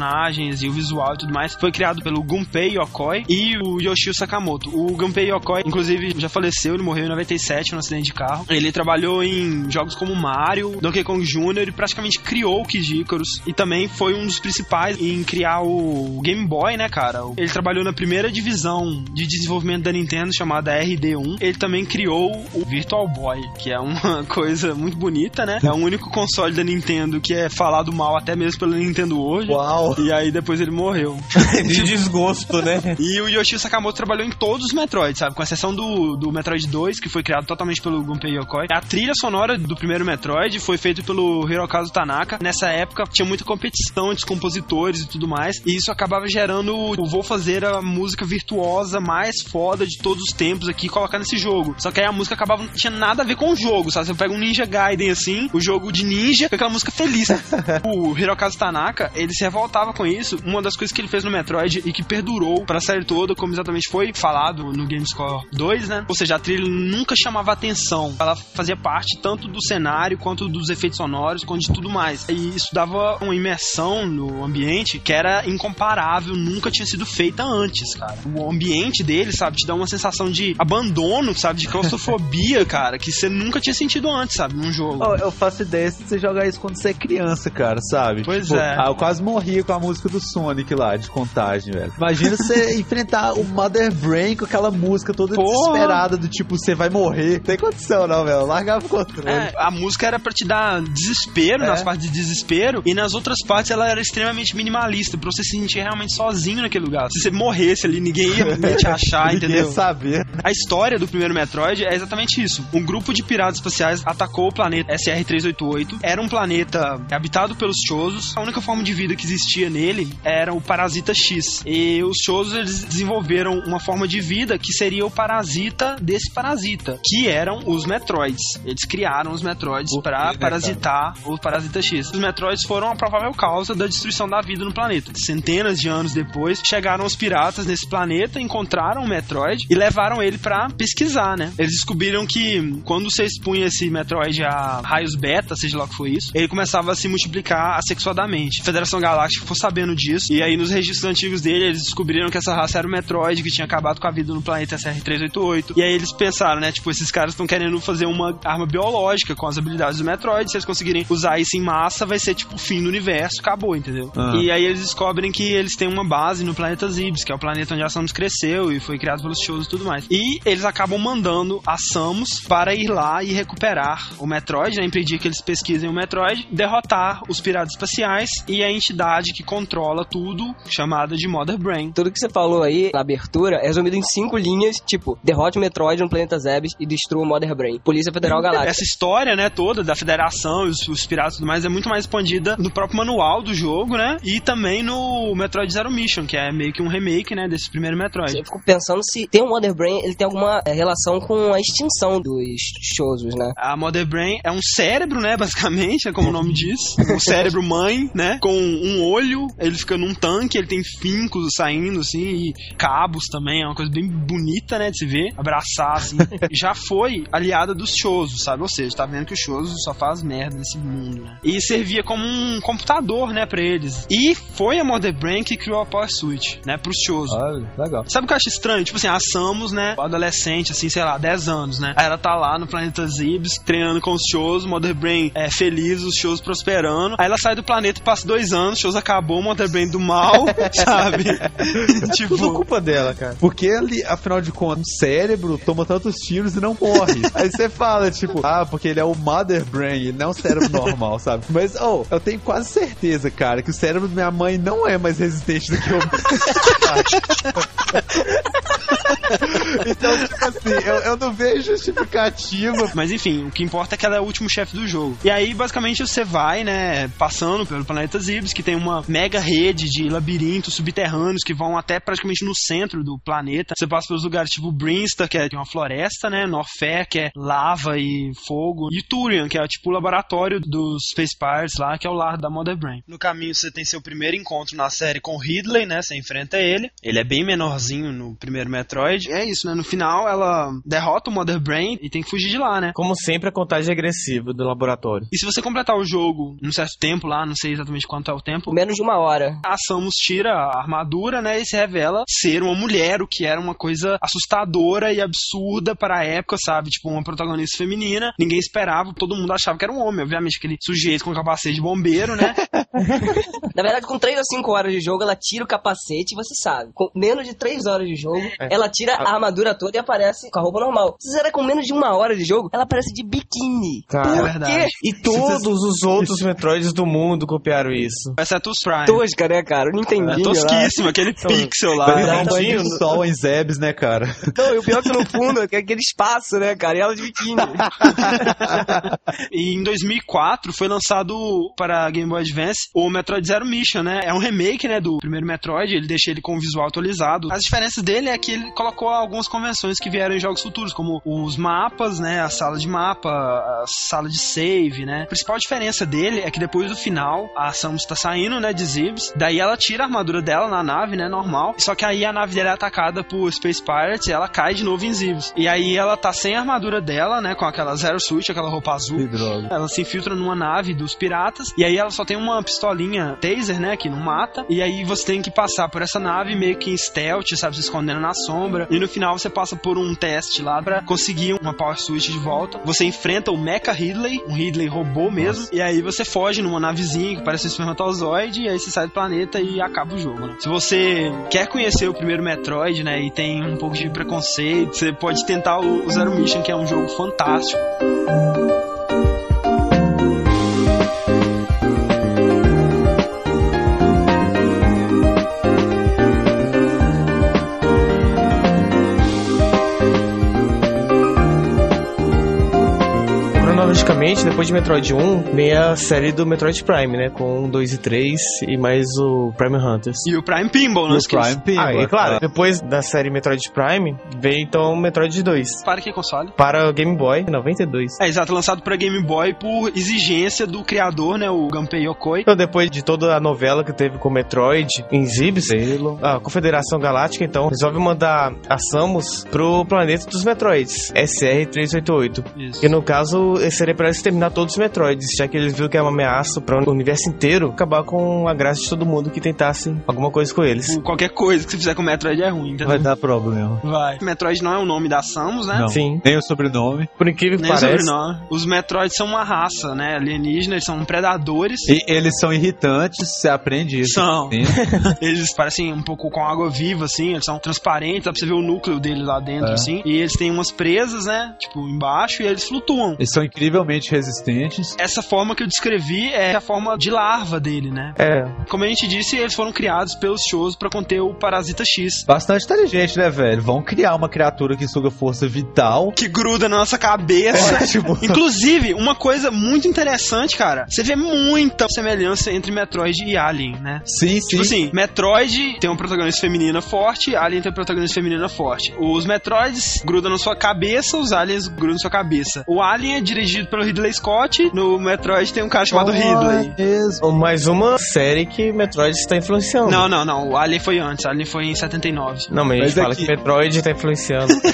Speaker 2: e o visual e tudo mais foi criado pelo Gunpei Yokoi e o Yoshio Sakamoto. O Gunpei Yokoi, inclusive, já faleceu, ele morreu em 97 num acidente de carro. Ele trabalhou em jogos como Mario, Donkey Kong Jr. e praticamente criou o Kid Icarus. E também foi um dos principais em criar o Game Boy, né, cara? Ele trabalhou na primeira divisão de desenvolvimento da Nintendo chamada RD1. Ele também criou o Virtual Boy, que é uma coisa muito bonita, né? É o único console da Nintendo que é falado mal até mesmo pela Nintendo hoje.
Speaker 3: Uau!
Speaker 2: E aí depois ele morreu.
Speaker 4: De desgosto, né?
Speaker 2: E o Yoshio Sakamoto trabalhou em todos os Metroid, sabe? Com exceção do, do Metroid 2, que foi criado totalmente pelo Gunpei Yokoi. A trilha sonora do primeiro Metroid foi feita pelo Hirokazu Tanaka. Nessa época tinha muita competição entre os compositores e tudo mais. E isso acabava gerando o vou fazer a música virtuosa mais foda de todos os tempos aqui e colocar nesse jogo. Só que aí a música acabava não tinha nada a ver com o jogo, sabe? Você pega um Ninja Gaiden assim, o jogo de ninja, com aquela música feliz. o Hirokazu Tanaka, ele se revoltava com isso. Uma das coisas que ele fez no Metroid e que perdurou pra série toda, como exatamente foi falado no GameScore 2, né? Ou seja, a trilha nunca chamava atenção. Ela fazia parte tanto do cenário quanto dos efeitos sonoros, quanto de tudo mais. E isso dava uma imersão no ambiente que era incomparável, nunca tinha sido feita antes, cara. O ambiente dele, sabe, te dá uma sensação de abandono, sabe, de claustrofobia, cara, que você nunca tinha sentido antes, sabe, num jogo.
Speaker 3: Ó, Eu faço ideia se você jogar isso quando você é criança, cara, sabe?
Speaker 2: Pois
Speaker 3: Tipo,
Speaker 2: é.
Speaker 3: ah, eu quase morria com a música do Sonic lá, de contagem, velho. Imagina você enfrentar o Mother Brain com aquela música toda
Speaker 2: Porra.
Speaker 3: desesperada, do tipo, você vai morrer. Não tem condição, não, velho. Largava o controle.
Speaker 2: É, a música era pra te dar desespero
Speaker 3: É.
Speaker 2: nas partes de desespero e nas outras partes ela era extremamente minimalista, pra você se sentir realmente sozinho naquele lugar. Se você morresse ali, ninguém ia, ia te achar,
Speaker 3: Ninguém
Speaker 2: entendeu?
Speaker 3: ia saber.
Speaker 2: A história do primeiro Metroid é exatamente isso. Um grupo de piratas espaciais atacou o planeta SR-388. Era um planeta habitado pelos Chozos. A única forma de vida que existia nele era o parasita X. E os Chozos eles desenvolveram uma forma de vida que seria o parasita desse parasita, que eram os Metroids. Eles criaram os Metroids para
Speaker 3: né,
Speaker 2: parasitar o parasita X. Os Metroids foram a provável causa da destruição da vida no planeta. Centenas de anos depois, chegaram os piratas nesse planeta, encontraram o Metroid e levaram ele pra pesquisar, né? Eles descobriram que quando você expunha esse Metroid a raios beta, seja lá o que foi isso, ele começava a se multiplicar assexuadamente. A Federação Galáctica ficou sabendo disso, e aí nos registros antigos dele, eles descobriram que essa raça era o Metroid, que tinha acabado com a vida no planeta SR-388. E aí eles pensaram, né? Tipo, esses caras estão querendo fazer uma arma biológica com as habilidades do Metroid. Se eles conseguirem usar isso em massa, vai ser tipo o fim do universo, acabou, entendeu?
Speaker 3: Ah.
Speaker 2: E aí eles descobrem que eles têm uma base no planeta Zibs, que é o planeta onde a Samus cresceu e foi criado pelos shows e tudo mais. E eles acabam mandando a Samus para ir lá e recuperar o Metroid, né? Impedir que eles pesquisem o Metroid, derrotar os piratas espaciais e a entidade que controla tudo, chamada de Mother Brain.
Speaker 5: Tudo que você falou aí na abertura é resumido em cinco linhas, tipo, derrote o Metroid no planeta Zebes e destrua o Mother Brain. Polícia Federal Galáctica.
Speaker 2: Essa história, né, toda da Federação os, os piratas e tudo mais é muito mais expandida no próprio manual do jogo, né? E também no Metroid Zero Mission, que é meio que um remake, né, desse primeiro Metroid.
Speaker 5: Eu fico pensando se tem um Mother Brain, ele tem alguma é, relação com a extinção dos Chozos, né?
Speaker 2: A Mother Brain é um cérebro, né, basicamente, é como o nome diz. Um cérebro mãe, né, com um olho, ele fica num tanque, ele tem fincos saindo, assim, e cabos também, é uma coisa bem bonita, né, de se ver, abraçar, assim. Já foi aliada dos Choso, sabe? Ou seja, tá vendo que o Choso só faz merda nesse mundo, né? E servia como um computador, né, pra eles. E foi a Mother Brain que criou a Power Switch, né, pros Choso.
Speaker 3: Olha, legal.
Speaker 2: Sabe o que eu acho estranho? Tipo assim, a Samus, né? Adolescente, assim, sei lá, 10 anos, né? Aí ela tá lá no planeta Zibs, treinando com os shows, Mother Brain é feliz, os shows prosperando. Aí ela sai do planeta, passa dois anos, shows acabou, Mother Brain do mal, sabe?
Speaker 3: Tudo
Speaker 2: tipo,
Speaker 3: culpa dela, cara. Porque ali, afinal de contas, o cérebro toma tantos tiros e não morre. Aí você fala, tipo, ah, porque ele é o Mother Brain, ele não é um cérebro normal, sabe? Mas, oh, eu tenho quase certeza, cara, que o cérebro da minha mãe não é mais resistente do que o meu. então, tipo assim, eu, eu não vejo justificativa.
Speaker 2: Mas enfim, o que importa é que ela é o último chefe do jogo. E aí, basicamente, você vai, né, passando pelo planeta Zibs, que tem uma mega rede de labirintos subterrâneos que vão até praticamente no centro do planeta. Você passa pelos lugares tipo Brinster, que é uma floresta, né, Norfair, que é lava e fogo, e Turian, que é tipo o laboratório dos Space Pirates lá, que é o lar da Mother Brain. No caminho, você tem seu primeiro encontro na série com Ridley, né, você enfrenta ele. Ele é bem menorzinho no primeiro Metroid. E é isso, né, no final ela derrota o Mother Brain e tem que fugir de lá, né.
Speaker 4: Como sempre, a contagem regressiva do laboratório.
Speaker 2: E se você completar o jogo num certo tempo lá, não sei exatamente quanto é o tempo,
Speaker 5: Menos de uma hora.
Speaker 2: a Samus tira a armadura, né, e se revela ser uma mulher, o que era uma coisa assustadora e absurda para a época, sabe? Tipo, uma protagonista feminina. Ninguém esperava, todo mundo achava que era um homem, obviamente, aquele sujeito com capacete de bombeiro, né?
Speaker 5: Na verdade, com 3 ou 5 horas de jogo, ela tira o capacete e você sabe. Com menos de 3 horas de jogo, ela tira a armadura toda e aparece com a roupa normal. Se era com menos de uma hora de jogo, ela aparece de biquíni.
Speaker 4: Cara,
Speaker 2: é
Speaker 5: Por
Speaker 2: verdade.
Speaker 4: E todos os outros Metroids do mundo copiaram isso.
Speaker 2: Exceto os Prime.
Speaker 5: Tosca, né, cara? O Nintendinho
Speaker 2: É
Speaker 5: lá.
Speaker 2: tosquíssimo, aquele pixel lá. Né?
Speaker 3: um banho de sol em Zebes, né, cara?
Speaker 5: Não, e o pior é que no fundo é aquele espaço, né, cara? E ela de biquíni.
Speaker 2: E em 2004 foi lançado para Game Boy Advance o Metroid Zero Mission, né? É um remake, né, do primeiro Metroid, ele deixa ele com o visual atualizado. As diferenças dele é que ele colocou algumas convenções que vieram em jogos futuros, como os mapas, né, a sala de mapa, a sala de save, né? A principal diferença dele é que depois do final, a Samus tá saindo, né, de Zibs, daí ela tira a armadura dela na nave, né, normal, só que aí a nave dela é atacada por Space Pirates e ela cai de novo em Zibs. E aí ela tá sem a armadura dela, né, com aquela Zero Suit, aquela roupa azul,
Speaker 3: Que droga.
Speaker 2: ela se infiltra numa nave dos piratas e aí ela só tem uma pistolinha taser, né, que não mata. E aí você tem que passar por essa nave meio que em stealth, sabe, se escondendo na sombra. E no final você passa por um teste lá pra conseguir uma power switch de volta. Você enfrenta o Mecha Ridley, um Ridley robô mesmo. E aí você foge numa navezinha que parece um espermatozoide e aí você sai do planeta e acaba o jogo, né? Se você quer conhecer o primeiro Metroid, né, e tem um pouco de preconceito, você pode tentar o Zero Mission, que é um jogo fantástico.
Speaker 4: Depois de Metroid 1, vem a série do Metroid Prime, né? Com 1, 2 e 3 e mais o Prime Hunters.
Speaker 2: E o Prime Pinball, não
Speaker 3: No
Speaker 2: esqueça.
Speaker 3: Prime
Speaker 4: Ah,
Speaker 3: Pinball.
Speaker 4: e claro, depois da série Metroid Prime, veio então o Metroid 2.
Speaker 2: Para que console?
Speaker 4: Para o Game Boy, 92.
Speaker 2: É, exato, lançado para Game Boy por exigência do criador, né, o Gunpei Yokoi.
Speaker 4: Então, depois de toda a novela que teve com o Metroid em Zibs, a Confederação Galáctica, então, resolve mandar a Samus pro planeta dos Metroids, SR-388.
Speaker 2: Isso.
Speaker 4: Que no caso, seria pra eles terminar todos os Metroids, já que eles viram que é uma ameaça para o universo inteiro, acabar com a graça de todo mundo que tentasse alguma coisa com eles.
Speaker 2: Qualquer coisa que você fizer com o Metroid é ruim, entendeu?
Speaker 3: Vai dar problema.
Speaker 2: Vai. Metroid não é o nome da Samus, né?
Speaker 3: Não.
Speaker 4: Sim.
Speaker 3: Nem o sobrenome.
Speaker 4: Por incrível que
Speaker 2: Nem
Speaker 4: pareça,
Speaker 2: sobrenome. Os Metroids são uma raça, né? Alienígena, eles são predadores.
Speaker 3: E eles são irritantes, você aprende isso.
Speaker 2: São. Eles parecem um pouco com água viva, assim, eles são transparentes, dá pra você ver o núcleo deles lá dentro,
Speaker 3: É.
Speaker 2: assim. E eles têm umas presas, né? Tipo, embaixo, e eles flutuam.
Speaker 3: Eles são incrivelmente resistentes.
Speaker 2: Essa forma que eu descrevi é a forma de larva dele, né?
Speaker 4: é,
Speaker 2: Como a gente disse, eles foram criados pelos shows pra conter o Parasita X.
Speaker 3: Bastante inteligente, né, velho? Vão criar uma criatura que suga força vital.
Speaker 2: Que gruda na nossa cabeça.
Speaker 3: É, tipo-
Speaker 2: Inclusive, uma coisa muito interessante, cara. Você vê muita semelhança entre Metroid e Alien, né?
Speaker 3: Sim, sim.
Speaker 2: Tipo assim, Metroid tem uma protagonista feminina forte, Alien tem uma protagonista feminina forte. Os Metroids grudam na sua cabeça, os Aliens grudam na sua cabeça. O Alien é dirigido pelo Ridley Scott, no Metroid tem um cara chamado Ridley.
Speaker 3: mesmo.
Speaker 4: Mais uma série que Metroid está influenciando.
Speaker 2: Não, não, não. O Alien foi antes. O Alien foi em 79.
Speaker 4: Não, mas a
Speaker 3: Mas
Speaker 4: gente fala
Speaker 3: aqui-
Speaker 4: que Metroid tá influenciando.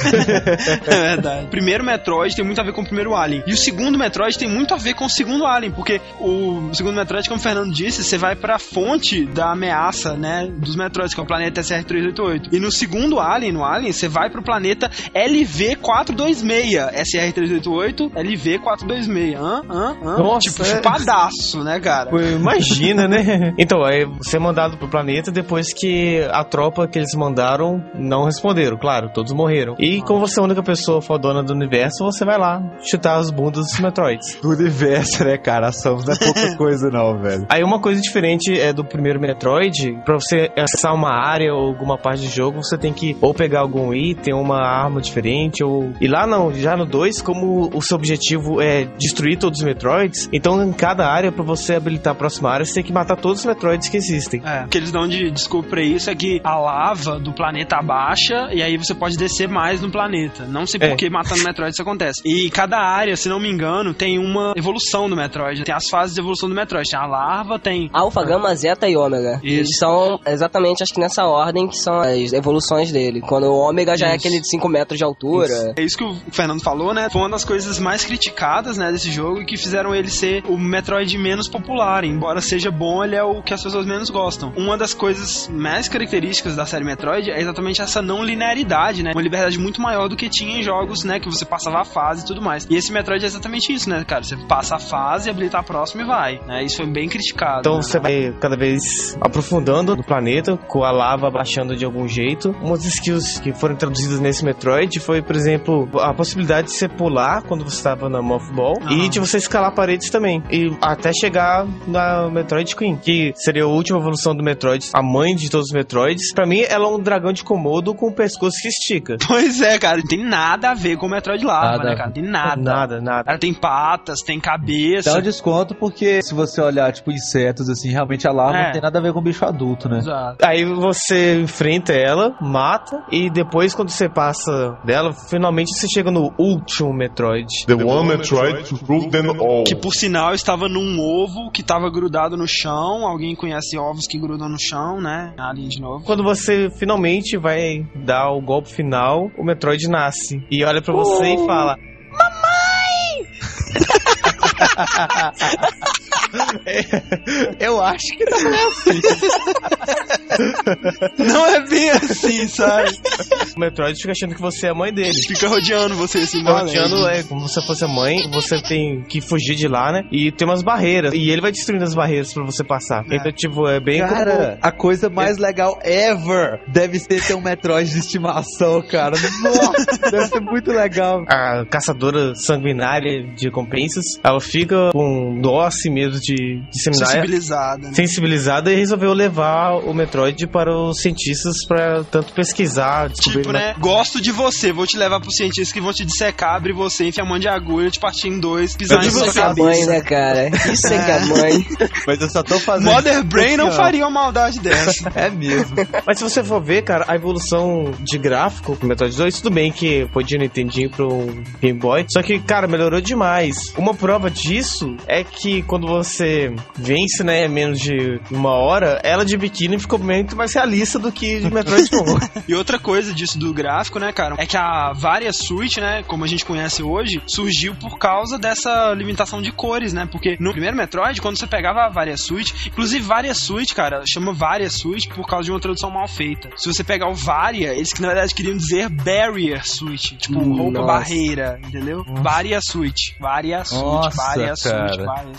Speaker 2: É verdade. O primeiro Metroid tem muito a ver com o primeiro Alien. E o segundo Metroid tem muito a ver com o segundo Alien, porque o segundo Metroid, como o Fernando disse, você vai pra fonte da ameaça, né, dos Metroids, que é o planeta SR-388. E no segundo Alien, no Alien, você vai pro planeta LV-426. SR-388, LV-426. Hã? Hã? Hã?
Speaker 3: Nossa,
Speaker 2: tipo,
Speaker 3: é.
Speaker 2: chupadaço, né, cara?
Speaker 4: Imagina, né? Então, aí você é mandado pro planeta depois que a tropa que eles mandaram não responderam, claro, todos morreram. E como você é a única pessoa fodona do universo, você vai lá chutar as bundas dos Metroids.
Speaker 3: Do universo, né, cara? A Samus não é pouca coisa, não, velho.
Speaker 4: Aí uma coisa diferente é do primeiro Metroid, pra você acessar uma área ou alguma parte do jogo, você tem que ou pegar algum item, uma arma diferente, ou... E lá não, já no 2, como o seu objetivo é destruir todos os Metroids, então em cada área, pra você habilitar a próxima área, você tem que matar todos os Metroids que existem.
Speaker 2: É, o que eles dão de desculpa pra isso é que a lava do planeta abaixa e aí você pode descer mais no planeta. Não sei
Speaker 4: É.
Speaker 2: por que matando Metroid isso acontece. E cada área, se não me engano, tem uma evolução do Metroid. Tem as fases de evolução do Metroid. Tem a larva, tem.
Speaker 5: Alpha, Gama, Zeta e Ômega.
Speaker 2: Isso.
Speaker 5: Eles são exatamente, acho que nessa ordem que são as evoluções dele. Quando o Ômega já é
Speaker 2: Isso.
Speaker 5: aquele de 5 metros de altura.
Speaker 2: É isso que o Fernando falou, né? Foi uma das coisas mais criticadas, né, desse jogo e que fizeram ele ser o Metroid menos popular. Embora seja bom, ele é o que as pessoas menos gostam. Uma das coisas mais características da série Metroid é exatamente essa não linearidade, né? Uma liberdade muito maior do que tinha em jogos, né, que você passava a fase e tudo mais. E esse Metroid é exatamente isso, né, cara? Você passa a fase, habilita a próxima e vai, né? Isso foi bem criticado.
Speaker 4: Então
Speaker 2: né?
Speaker 4: você vai cada vez aprofundando no planeta, com a lava abaixando de algum jeito. Umas skills que foram introduzidas nesse Metroid foi, por exemplo, a possibilidade de você pular quando você estava na Moth
Speaker 2: Aham.
Speaker 4: e de você escalar paredes também. E até chegar na Metroid Queen, que seria a última evolução do Metroid, a mãe de todos os Metroids. Pra mim, ela é um dragão de Komodo com o pescoço que estica.
Speaker 2: Pois é, cara, não tem nada a ver com o Metroid Lava,
Speaker 3: Nada.
Speaker 2: né, cara? Tem nada.
Speaker 4: Nada, nada.
Speaker 2: Ela tem patas, tem cabeça.
Speaker 3: Dá um desconto porque se você olhar, tipo, insetos, assim, realmente a larva
Speaker 2: É.
Speaker 3: não tem nada a ver com bicho adulto, né?
Speaker 2: Exato.
Speaker 4: Aí você enfrenta ela, mata, e depois, quando você passa dela, finalmente você chega no último Metroid.
Speaker 1: The one Metroid them all.
Speaker 2: Que por sinal estava num ovo que estava grudado no chão. Alguém conhece ovos que grudam no chão, né? Ali de novo.
Speaker 4: Quando você finalmente vai dar o golpe final, o Metroid nasce e olha pra você e fala:
Speaker 3: Eu acho que não é
Speaker 2: Não é bem assim, sabe?
Speaker 4: O Metroid fica achando que você é a mãe dele.
Speaker 2: Fica rodeando você assim,
Speaker 4: Fica
Speaker 2: valendo.
Speaker 4: rodeando, é como se você fosse a mãe, você tem que fugir de lá, né? E tem umas barreiras. E ele vai destruindo as barreiras pra você passar.
Speaker 2: É.
Speaker 4: Então, tipo, é bem
Speaker 3: Cara, a coisa mais legal ever deve ser ter um Metroid de estimação, cara. Nossa, deve ser muito legal.
Speaker 4: a caçadora sanguinária de recompensas, ela fica com dó assim mesmo de disseminar,
Speaker 2: Sensibilizada. né?
Speaker 4: sensibilizada e resolveu levar o Metroid para os cientistas para tanto pesquisar, descobrir
Speaker 2: Tipo, né? Gosto de você, vou te levar pros cientistas que vão te dissecar, abrir você, enfiar a mão de agulha, te partir em dois, pisar em
Speaker 5: Isso
Speaker 2: sua
Speaker 5: é que é a mãe,
Speaker 2: cabeça.
Speaker 5: né, cara? Isso é que é a mãe.
Speaker 3: Mas eu só tô fazendo.
Speaker 2: Mother Brain não
Speaker 3: ó.
Speaker 2: faria uma maldade dessa.
Speaker 3: É mesmo.
Speaker 4: Mas se você for ver, cara, a evolução de gráfico pro Metroid 2, tudo bem que foi de Nintendinho pro Game Boy, só que, cara, melhorou demais. Uma prova disso é que quando você vence, né, menos de uma hora, ela de biquíni ficou muito mais realista do que de Metroid normal.
Speaker 2: E outra coisa disso do gráfico, né, cara, é que a Varia Switch, né, como a gente conhece hoje, surgiu por causa dessa limitação de cores, né? Porque no primeiro Metroid, quando você pegava a Varia Switch, inclusive Varia Switch, cara, chama Varia Switch por causa de uma tradução mal feita. Se você pegar o Varia, eles que na verdade queriam dizer Barrier Switch, tipo
Speaker 5: Hum,
Speaker 2: roupa
Speaker 5: nossa.
Speaker 2: barreira, entendeu? Varia Switch, Varia Switch,
Speaker 3: Nossa,
Speaker 2: Varia Switch,
Speaker 3: cara.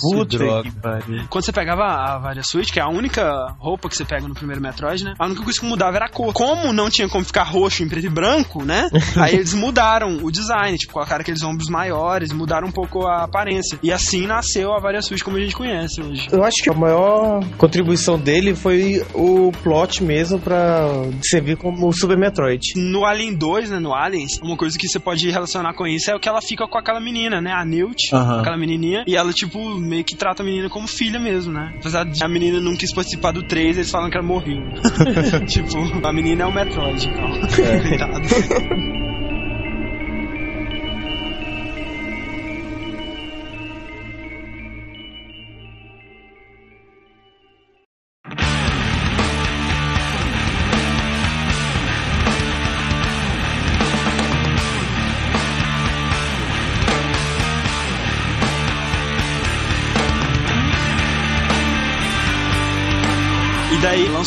Speaker 2: Quando você pegava a Varia Switch, que é a única roupa que você pega no primeiro Metroid, né? A única coisa que mudava era a cor. Como não tinha como ficar roxo em preto e branco, né? Aí eles mudaram o design, tipo, colocaram aqueles ombros maiores, mudaram um pouco a aparência. E assim nasceu a Varia Switch como a gente conhece hoje.
Speaker 4: Eu acho que a maior contribuição dele foi o plot mesmo pra servir como Super Metroid.
Speaker 2: No Alien 2, né, no Aliens, uma coisa que você pode relacionar com isso é o que ela fica com aquela menina, né, a Newt, aquela menininha, e ela, tipo, meio que trata a menina como filha mesmo, né? Apesar de a menina não quis participar do 3, eles falam que ela morreu. tipo, a menina é o Metroid, então. Coitado.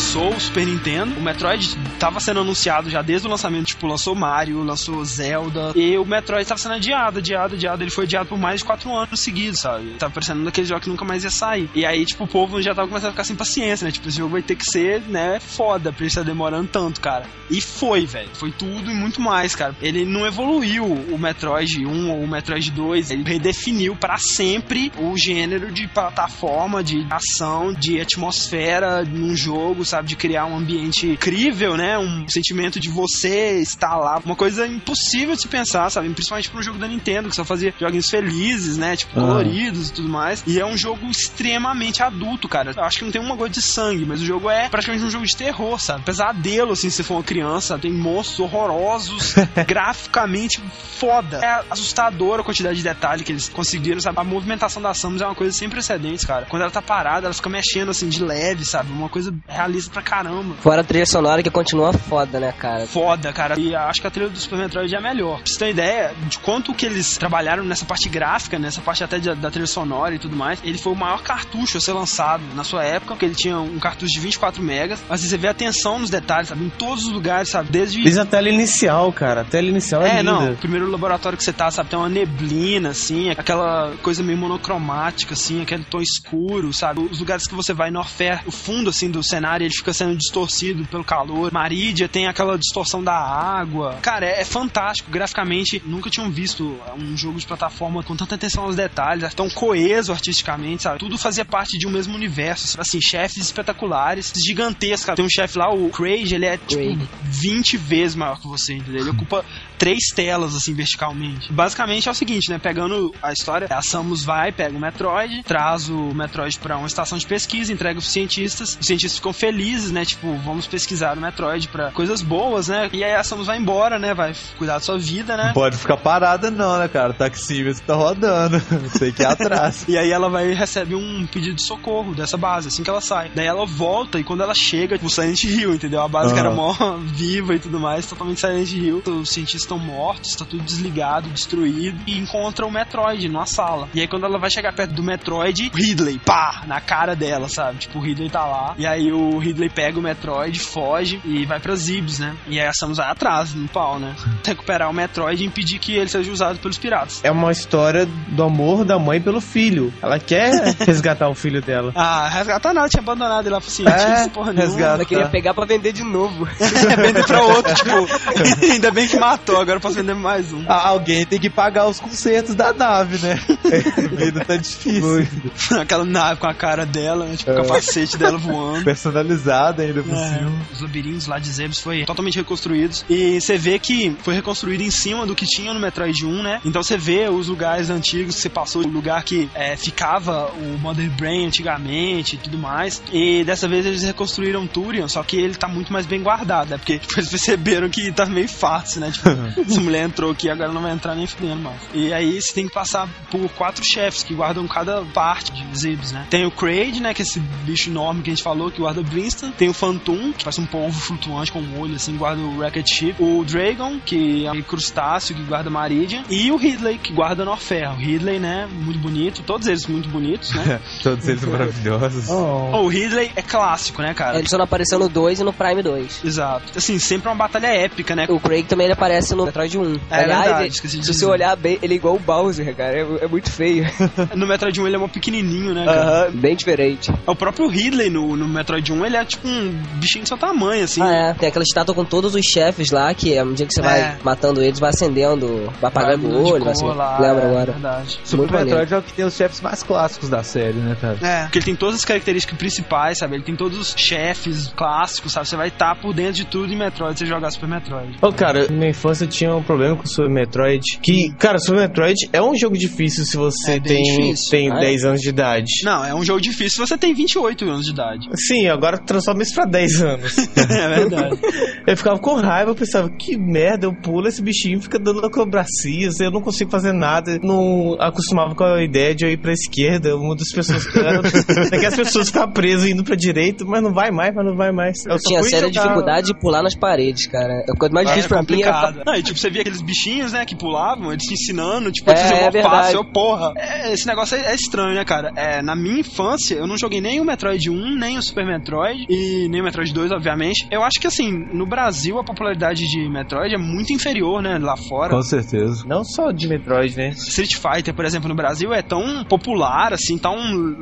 Speaker 2: Lançou o Super Nintendo. O Metroid tava sendo anunciado já desde o lançamento, tipo, lançou Mario, lançou Zelda. E o Metroid tava sendo adiado, adiado, adiado. Ele foi adiado por mais de quatro anos seguidos, sabe? Tava parecendo daqueles jogos que nunca mais ia sair. E aí, tipo, o povo já tava começando a ficar sem paciência, né? Tipo, esse jogo vai ter que ser, né, foda pra ele estar demorando tanto, cara. E foi, velho. Foi tudo e muito mais, cara. Ele não evoluiu o Metroid 1 ou o Metroid 2. Ele redefiniu pra sempre o gênero de plataforma, de ação, de atmosfera num jogo, sabe? De criar um ambiente incrível, né? Um sentimento de você estar lá. Uma coisa impossível de se pensar, sabe? Principalmente pra um jogo da Nintendo, que só fazia joguinhos felizes, né? Tipo, coloridos e tudo mais. E é um jogo extremamente adulto, cara. Eu acho que não tem uma gota de sangue, mas o jogo é praticamente um jogo de terror, sabe? Pesadelo, assim, se for uma criança. Tem monstros horrorosos, graficamente foda. É assustadora a quantidade de detalhe que eles conseguiram, sabe? A movimentação da Samus é uma coisa sem precedentes, cara. Quando ela tá parada, ela fica mexendo, assim, de leve, sabe? Uma coisa realista pra caramba.
Speaker 5: Fora a trilha sonora que continua foda, né, cara?
Speaker 2: Foda, cara. E acho que a trilha do Super Metroid é a melhor. Pra você ter uma ideia de quanto que eles trabalharam nessa parte gráfica, nessa parte até de- da trilha sonora e tudo mais, ele foi o maior cartucho a ser lançado na sua época, porque ele tinha um cartucho de 24 megas, mas você vê a atenção nos detalhes, sabe? Em todos os lugares, sabe? Desde
Speaker 4: Fiz a tela inicial, cara. A tela inicial é,
Speaker 2: é,
Speaker 4: linda.
Speaker 2: não. O primeiro laboratório que você tá, sabe, tem uma neblina, assim, aquela coisa meio monocromática, assim, aquele tom escuro, sabe? Os lugares que você vai no Orfer, o fundo, assim, do cenário, ele fica sendo distorcido pelo calor. Marídia tem aquela distorção da água. Cara, é, é fantástico. Graficamente, nunca tinham visto um jogo de plataforma com tanta atenção aos detalhes, tão coeso artisticamente, sabe? Tudo fazia parte de um mesmo universo, assim, chefes espetaculares, gigantescos. Tem um chefe lá, o Craig, ele é, tipo,
Speaker 5: Craig.
Speaker 2: 20 vezes maior que você, entendeu? Ele ocupa três telas, assim, verticalmente. Basicamente é o seguinte, né? Pegando a história, a Samus vai, pega o Metroid, traz o Metroid pra uma estação de pesquisa, entrega pros cientistas. Os cientistas ficam felizes, né? Tipo, vamos pesquisar o Metroid pra coisas boas, né? E aí a Samus vai embora, né? Vai cuidar da sua vida, né?
Speaker 3: Não pode ficar parada não, né, cara? O taxímetro tá rodando. Tem que ir atrás.
Speaker 2: E aí ela vai e recebe um pedido de socorro dessa base, assim que ela sai. Daí ela volta e quando ela chega, tipo, Silent Hill, entendeu? A base que era mó viva e tudo mais, totalmente Silent Hill. Os cientistas estão mortos, tá tudo desligado, destruído. E encontra o Metroid numa sala. E aí quando ela vai chegar perto do Metroid, Ridley, pá, na cara dela, sabe? Tipo, o Ridley tá lá. E aí o Ridley pega o Metroid, foge e vai pra Zibs, né? E aí a Samus vai atrás, no pau, né? Recuperar o Metroid e impedir que ele seja usado pelos piratas.
Speaker 4: É uma história do amor da mãe pelo filho. Ela quer resgatar o filho dela.
Speaker 2: Ah, resgatar nada, tinha abandonado ele lá pro cientista,
Speaker 3: É,
Speaker 2: porra nenhuma.
Speaker 5: Ela queria pegar pra vender de novo.
Speaker 2: Vender pra outro, tipo, ainda bem que matou, agora eu posso vender mais um.
Speaker 3: Ah, Alguém tem que pagar os consertos da nave, né? A vida tá difícil.
Speaker 2: Aquela nave com a cara dela, né, tipo, o capacete dela voando.
Speaker 3: Personalizada ainda por
Speaker 2: É,
Speaker 3: cima.
Speaker 2: os labirintos lá de Zebes foi totalmente reconstruídos. E você vê que foi reconstruído em cima do que tinha no Metroid 1, né? Então você vê os lugares antigos você passou, o lugar que é, ficava o Mother Brain antigamente e tudo mais. E dessa vez eles reconstruíram Turian, só que ele tá muito mais bem guardado, né? Porque tipo, eles perceberam que tá meio fácil, né? Tipo, essa mulher entrou aqui, agora não vai entrar nem fudendo mais. E aí você tem que passar por quatro chefes que guardam cada parte de Zebes, né? Tem o Kraid, né? Que é esse bicho enorme que a gente falou, que guarda Brinston. Tem o Phantom, que parece um polvo flutuante com um olho, assim, guarda o Rocket Ship. O Dragon, que é um crustáceo, que guarda Maridia. E o Ridley, que guarda Norferro. O Ridley, né? Muito bonito. Todos eles muito bonitos, né?
Speaker 3: Todos eles maravilhosos.
Speaker 2: Oh, o Ridley é clássico, né, cara?
Speaker 5: Ele só não apareceu no 2 e no Prime 2.
Speaker 2: Exato. Assim, sempre uma batalha épica, né?
Speaker 5: O Craig também ele aparece no Metroid 1.
Speaker 2: É
Speaker 5: Aliás,
Speaker 2: verdade,
Speaker 5: ele-
Speaker 2: esqueci de
Speaker 5: se você olhar bem, ele é igual o Bowser, cara. É, é muito feio.
Speaker 2: No Metroid 1 ele é um pequenininho, né, cara?
Speaker 5: Aham, bem diferente.
Speaker 2: O próprio Ridley no, no Metroid 1, ele é tipo um bichinho do seu tamanho, assim.
Speaker 5: Ah, é. Tem aquela estátua com todos os chefes lá, que à medida que você
Speaker 2: É.
Speaker 5: vai matando eles, vai acendendo, vai apagando o olho, assim.
Speaker 2: lá,
Speaker 5: Lembra
Speaker 2: é
Speaker 5: agora?
Speaker 2: Verdade.
Speaker 3: Super
Speaker 5: Muito maneiro.
Speaker 3: Metroid é o que tem os chefes mais clássicos da série, né, cara?
Speaker 2: É, porque ele tem todas as características principais, sabe? Ele tem todos os chefes clássicos, sabe? Você vai estar por dentro de tudo em Metroid se você jogar Super Metroid.
Speaker 4: Ô, cara, minha infância tinha um problema com o Super Metroid. Que, cara, Super Metroid é um jogo difícil se você
Speaker 2: É
Speaker 4: tem,
Speaker 2: difícil.
Speaker 4: tem
Speaker 5: Ah, é?
Speaker 4: 10 anos de idade.
Speaker 2: Não, é um jogo difícil se você tem 28 anos de idade.
Speaker 4: Sim, agora transforma isso pra 10 anos.
Speaker 2: é verdade.
Speaker 4: eu ficava com raiva, eu pensava, que merda, eu pulo esse bichinho, fica dando acrobacias, eu não consigo fazer nada. Não acostumava com a ideia de eu ir pra esquerda, uma das pessoas. É que as pessoas ficam presas indo pra direita, mas não vai mais, mas não vai mais.
Speaker 5: Eu tinha séria
Speaker 4: jogar-
Speaker 5: dificuldade de pular nas paredes, cara. A coisa mais
Speaker 2: É
Speaker 5: difícil pra mim é
Speaker 2: complicado. Não, e tipo, você via aqueles bichinhos, né, que pulavam, eles te ensinando, tipo,
Speaker 5: É,
Speaker 2: fazer
Speaker 5: é
Speaker 2: passe, eu, porra. É, esse negócio é, é estranho, né, cara? É, na minha infância, eu não joguei nem o Metroid 1, nem o Super Metroid, e nem o Metroid 2, obviamente. Eu acho que, assim, no Brasil, a popularidade de Metroid é muito inferior, né, lá fora.
Speaker 3: Com certeza.
Speaker 4: Não só de Metroid, né?
Speaker 2: Street Fighter, por exemplo, no Brasil é tão popular, assim, tão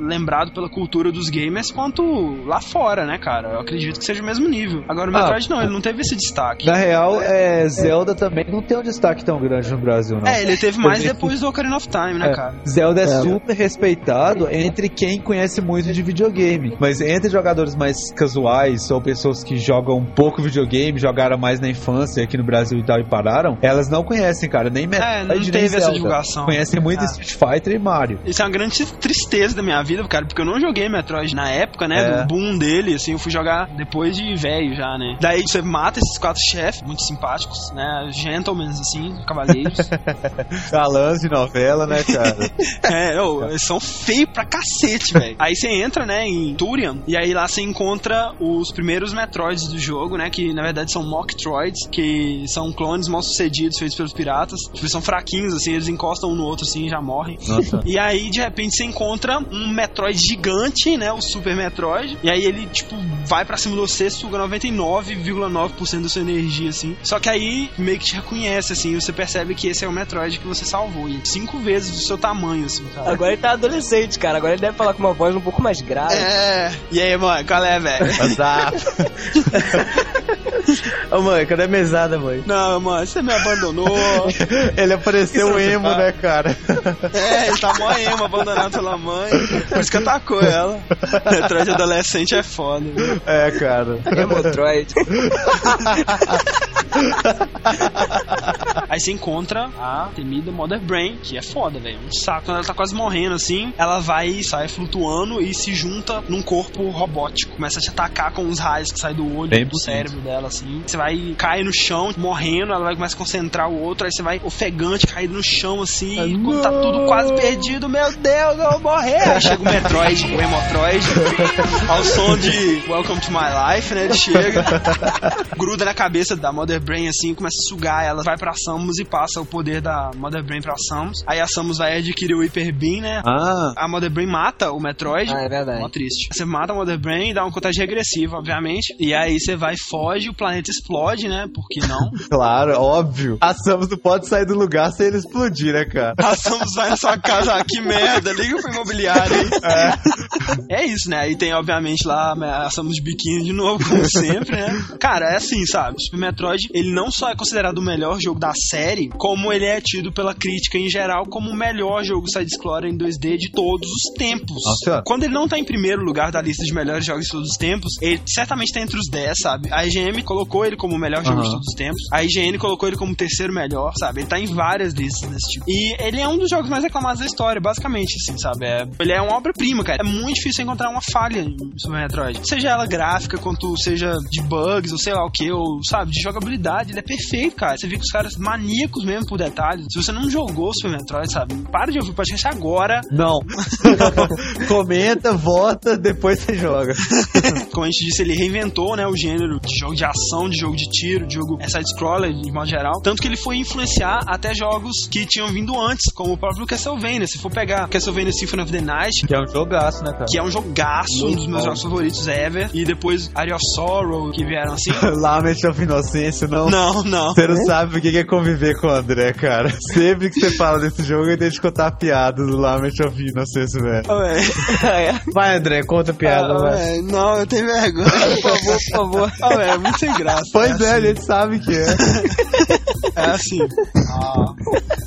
Speaker 2: lembrado pela cultura dos gamers quanto lá fora, né, cara? Eu acredito que seja o mesmo nível. Agora o
Speaker 3: Ah,
Speaker 2: Metroid não, ele não teve esse destaque.
Speaker 3: Na real, é, Zelda também não tem um destaque tão grande no Brasil, não.
Speaker 2: É, ele teve mais
Speaker 3: Também-
Speaker 2: depois do Ocarina of Time, né,
Speaker 3: É,
Speaker 2: cara?
Speaker 3: Zelda é, super respeitado entre quem conhece muito de videogame. Mas entre jogadores mais casuais ou pessoas que jogam um pouco videogame, jogaram mais na infância aqui no Brasil e tal e pararam, elas não conhecem, cara, nem Metroid,
Speaker 2: É, não
Speaker 3: nem
Speaker 2: teve essa
Speaker 3: Zelda.
Speaker 2: divulgação.
Speaker 3: Conhecem muito
Speaker 2: Ah.
Speaker 3: Street Fighter e Mario.
Speaker 2: Isso é uma grande tristeza da minha vida, cara, porque eu não joguei Metroid na época, né,
Speaker 3: É.
Speaker 2: do boom dele, assim, eu fui jogar depois de velho já, né. Daí você mata esses quatro chefes, muito simpáticos, né, gentlemen, assim, cavaleiros.
Speaker 3: Galãs de novela, né, cara?
Speaker 2: É, eles são feios pra cacete, velho. Aí você entra, né, em Turian, e aí lá você encontra os primeiros Metroids do jogo, né, que na verdade são Mocktroids, que são clones mal sucedidos feitos pelos piratas. Tipo, eles são fraquinhos, assim, eles encostam um no outro, assim, e já morrem.
Speaker 3: Nossa.
Speaker 2: E aí, de repente, você encontra um Metroid gigante, né, o Super Metroid, e aí ele, tipo, vai pra cima de você, suga 99,9% da sua energia, assim. Só que aí, meio que te reconhece, assim, e você percebe que esse é o Metroid que você salvou, e cinco vezes do seu tamanho, assim, cara.
Speaker 5: Agora ele tá adolescente, cara. Agora ele deve falar com uma voz um pouco mais grave.
Speaker 2: É. E aí, mano, qual é, velho?
Speaker 3: Exato.
Speaker 4: Ô mãe, cadê a mesada, mãe?
Speaker 2: Não, mano, você me abandonou.
Speaker 3: Ele apareceu emo, né, cara?
Speaker 2: É, ele tá mó emo, abandonado pela mãe. Por isso que atacou ela. Metroid adolescente é foda. viu?
Speaker 3: É, cara.
Speaker 5: É Metroid.
Speaker 2: Aí você encontra a temida Mother Brain, que é foda, velho. Um saco. Quando ela tá quase morrendo, assim, ela vai e sai flutuando e se junta num corpo robótico. Começa a te atacar com uns raios que saem do olho,
Speaker 3: Bem
Speaker 2: do
Speaker 3: bonito.
Speaker 2: cérebro dela, assim. Você vai cair no chão, morrendo, ela vai começar a concentrar o outro, aí você vai ofegante, caído no chão, assim. e quando tá tudo quase perdido, meu Deus, eu vou morrer. Aí chega o Metroid, o Emotroid, ao som de Welcome to My Life, né? Ele chega, gruda na cabeça da Mother Brain assim, começa a sugar ela, vai pra Samus e passa o poder da Mother Brain pra Samus. Aí a Samus vai adquirir o Hyper Beam, né?
Speaker 3: Ah,
Speaker 2: A Mother Brain mata o Metroid.
Speaker 5: Ah, é verdade.
Speaker 2: Mó triste. Você mata a Mother Brain e dá uma contagem regressiva, obviamente. E aí você vai, foge, o planeta explode, né? Por que não?
Speaker 3: claro, óbvio. A Samus não pode sair do lugar sem ele explodir, né, cara?
Speaker 2: A Samus vai na sua casa, ah, que merda, liga pro imobiliário aí. É. isso, né? Aí tem, obviamente, lá a Samus de biquíni de novo, como sempre, né? Cara, é assim, sabe? Super Metroid, ele não só é considerado o melhor jogo da série, como ele é tido pela crítica em geral como o melhor jogo side-scroller em 2D de todos os tempos.
Speaker 3: Nossa.
Speaker 2: Quando ele não tá em primeiro lugar da lista de melhores jogos de todos os tempos, ele certamente tá entre os 10, sabe? A IGM colocou ele como o melhor jogo de todos os tempos. A IGN colocou ele como o terceiro melhor, sabe? Ele tá em várias listas desse tipo. E ele é um dos jogos mais reclamados da história, basicamente, assim, sabe? É- ele é uma obra-prima, cara. É muito difícil encontrar uma falha em Super Metroid. Seja ela gráfica, quanto seja de bugs, ou sei lá o que, ou, sabe, de jogabilidade. Ele é perfeito, cara. Você vê que os caras maníacos mesmo por detalhes. Se você não jogou Super Metroid, sabe? Para de ouvir o podcast agora.
Speaker 3: Não. Comenta, vota, depois você joga.
Speaker 2: Como a gente disse, ele reinventou, né, o gênero de jogo de ação, de jogo de tiro, de jogo side-scroller, de modo geral. Tanto que ele foi influenciar até jogos que tinham vindo antes, como o próprio Castlevania. Se for pegar Castlevania Symphony of the Night,
Speaker 3: Que é um jogaço, né, cara?
Speaker 2: que é um jogaço, um dos meus jogos favoritos ever, e depois Area of Sorrow, que vieram assim.
Speaker 3: Lament of Inocência, não.
Speaker 2: não, não.
Speaker 3: Você não sabe o que é conviver com o André, cara. Sempre que você fala desse jogo, eu tenho que contar a piada do Lament of Inocência, velho.
Speaker 2: Véi.
Speaker 4: Vai, André, conta a piada,
Speaker 2: Ah, Não, eu tenho vergonha. Por favor, por favor. Ah, é muito sem graça.
Speaker 3: Pois é, a
Speaker 2: assim.
Speaker 3: gente sabe que é.
Speaker 2: É assim. Ah.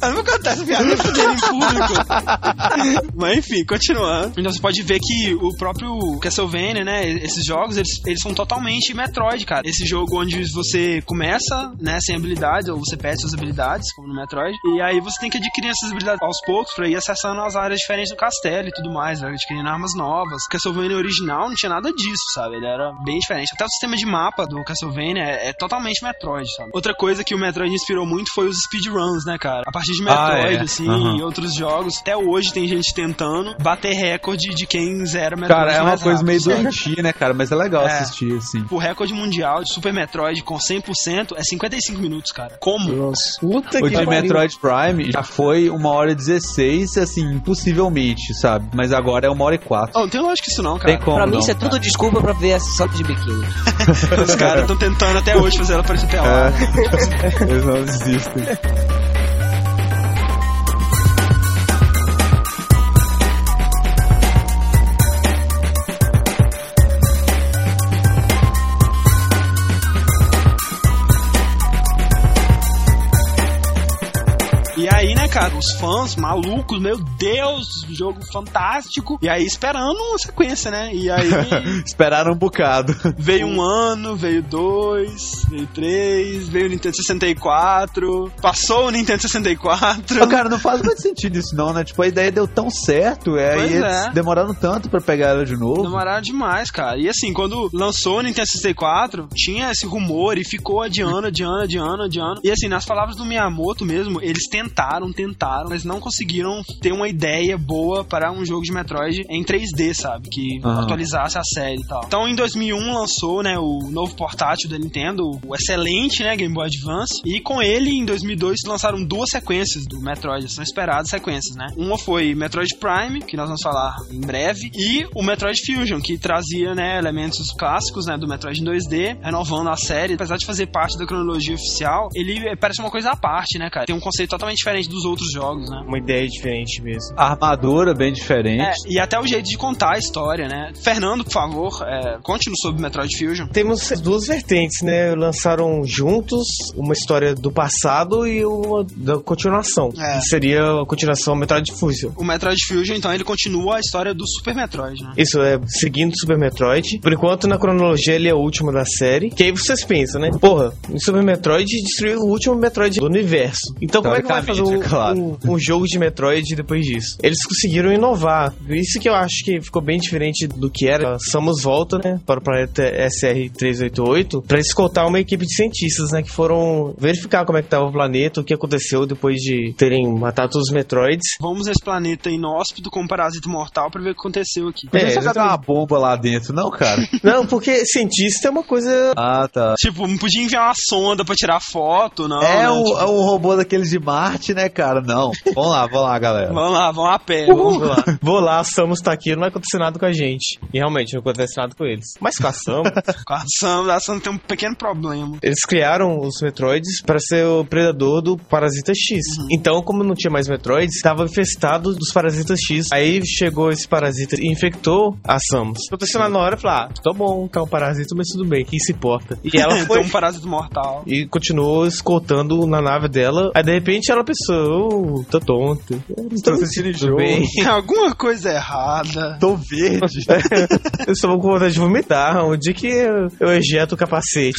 Speaker 2: Eu não vou contar essa piada em público. Mas enfim, continuando. Então você pode ver que o próprio Castlevania, né? Esses jogos, eles, eles são totalmente Metroid, cara. Esse jogo onde você começa, né, sem habilidades, ou você perde suas habilidades, como no Metroid. E aí você tem que adquirir essas habilidades aos poucos pra ir acessando as áreas diferentes do castelo e tudo mais, né? Adquirindo armas novas. Castlevania original não tinha nada disso, sabe? Ele era bem diferente. Até o sistema de mapa do Castlevania é, é totalmente Metroid, sabe? Outra coisa que o Metroid inspirou muito foi os speedruns, né, cara? A partir de
Speaker 3: Ah,
Speaker 2: Metroid,
Speaker 3: é.
Speaker 2: assim,
Speaker 3: Aham.
Speaker 2: e outros jogos, até hoje tem gente tentando bater recorde de quem zera Metroid
Speaker 3: Cara, é uma coisa
Speaker 2: rápido,
Speaker 3: meio doentia, né, cara? Mas é legal
Speaker 2: É.
Speaker 3: assistir, assim.
Speaker 2: O recorde mundial de Super Metroid com 100% é 55 minutos, cara. Como?
Speaker 4: Nossa, puta
Speaker 3: O
Speaker 4: que
Speaker 3: de
Speaker 4: pariu.
Speaker 3: Metroid Prime já foi uma hora e 16, assim, impossivelmente, sabe? Mas agora é uma hora e quatro.
Speaker 2: Oh, não tem lógica isso não,
Speaker 3: Tem
Speaker 2: cara.
Speaker 3: como
Speaker 5: Pra mim,
Speaker 3: não,
Speaker 5: isso é
Speaker 3: cara.
Speaker 5: tudo desculpa pra ver a Santos de biquíni.
Speaker 2: Os caras estão tentando até hoje fazer ela parecer pelada.
Speaker 3: É. Eles não desistem.
Speaker 2: Cara, os fãs malucos, meu Deus, jogo fantástico. E aí esperando uma sequência, né? E aí
Speaker 3: Esperaram um bocado.
Speaker 2: veio um ano, veio dois, veio três, veio o Nintendo 64, passou o Nintendo 64.
Speaker 3: Ô, cara, não faz muito sentido isso não, né? Tipo, a ideia deu tão certo, é,
Speaker 2: Pois
Speaker 3: e eles
Speaker 2: é.
Speaker 3: demoraram tanto pra pegar ela de novo.
Speaker 2: Demoraram demais, cara. E assim, quando lançou o Nintendo 64, tinha esse rumor e ficou adiando, adiando, adiando, adiando. E assim, nas palavras do Miyamoto mesmo, eles tentaram, tentaram, mas não conseguiram ter uma ideia boa para um jogo de Metroid em 3D, sabe? Que
Speaker 3: Aham.
Speaker 2: atualizasse a série e tal. Então, em 2001 lançou, né, o novo portátil da Nintendo, o excelente, né, Game Boy Advance. E com ele, em 2002, lançaram duas sequências do Metroid, são esperadas sequências, né? Uma foi Metroid Prime, que nós vamos falar em breve, e o Metroid Fusion, que trazia, né, elementos clássicos, né, do Metroid em 2D, renovando a série. Apesar de fazer parte da cronologia oficial, ele parece uma coisa à parte, né, cara? Tem um conceito totalmente diferente dos outros jogos, né?
Speaker 4: Uma ideia diferente mesmo.
Speaker 3: A armadura bem diferente.
Speaker 2: É, e até o jeito de contar a história, né? Fernando, por favor, é, conte-nos sobre Metroid Fusion.
Speaker 4: Temos duas vertentes, né? Lançaram juntos uma história do passado e uma da continuação.
Speaker 2: É.
Speaker 4: Que seria a continuação Metroid Fusion.
Speaker 2: O Metroid Fusion, então, ele continua a história do Super Metroid, né?
Speaker 4: Isso é seguindo Super Metroid. Por enquanto, na cronologia, ele é o último da série. Que aí vocês pensam, né? Porra, o Super Metroid destruiu o último Metroid do universo. Então, como é que vai fazer
Speaker 3: é claro.
Speaker 4: um- um jogo de Metroid depois disso? Eles conseguiram inovar. Isso que eu acho que ficou bem diferente do que era. A Samus volta, né? Para o planeta SR-388 para escoltar uma equipe de cientistas, né? Que foram verificar como é que estava o planeta, o que aconteceu depois de terem matado todos os Metroids.
Speaker 2: Vamos nesse planeta inóspito com um parasita mortal pra ver o que aconteceu aqui.
Speaker 3: Podia
Speaker 4: É,
Speaker 3: jogar
Speaker 4: exatamente.
Speaker 3: uma bomba lá dentro, não, cara?
Speaker 4: Não, porque cientista é uma coisa
Speaker 3: ah, tá.
Speaker 2: Tipo, não podia enviar uma sonda pra tirar foto, não.
Speaker 3: é,
Speaker 2: né?
Speaker 3: um,
Speaker 2: Tipo,
Speaker 3: é um robô daqueles de Marte, né, cara? Não. Vamos lá, vamos lá, galera.
Speaker 2: Vamos lá, vamos a pé. Vamos lá.
Speaker 4: Vou lá, a Samus tá aqui, não vai acontecer nada com a gente. E realmente não acontece nada com eles. Mas com a Samus,
Speaker 2: Com a Sam, a Sam tem um pequeno problema.
Speaker 4: eles criaram os Metroids para ser o predador do Parasita X. Então, como não tinha mais Metroids, estava infestado dos Parasitas X. Aí chegou esse parasita e infectou a Samus. Aconteceu lá na hora e falou: Ah, tá bom, tá um parasita, mas tudo bem, quem se importa? E ela foi.
Speaker 2: Um parasita mortal.
Speaker 4: E continuou escoltando na nave dela. Aí de repente ela pensou: oh, tô tonto.
Speaker 3: Tô sentindo
Speaker 4: bem.
Speaker 2: Tem alguma coisa errada.
Speaker 3: Tô verde.
Speaker 4: Eu estou com vontade de vomitar. O dia que eu, eu ejeto o capacete.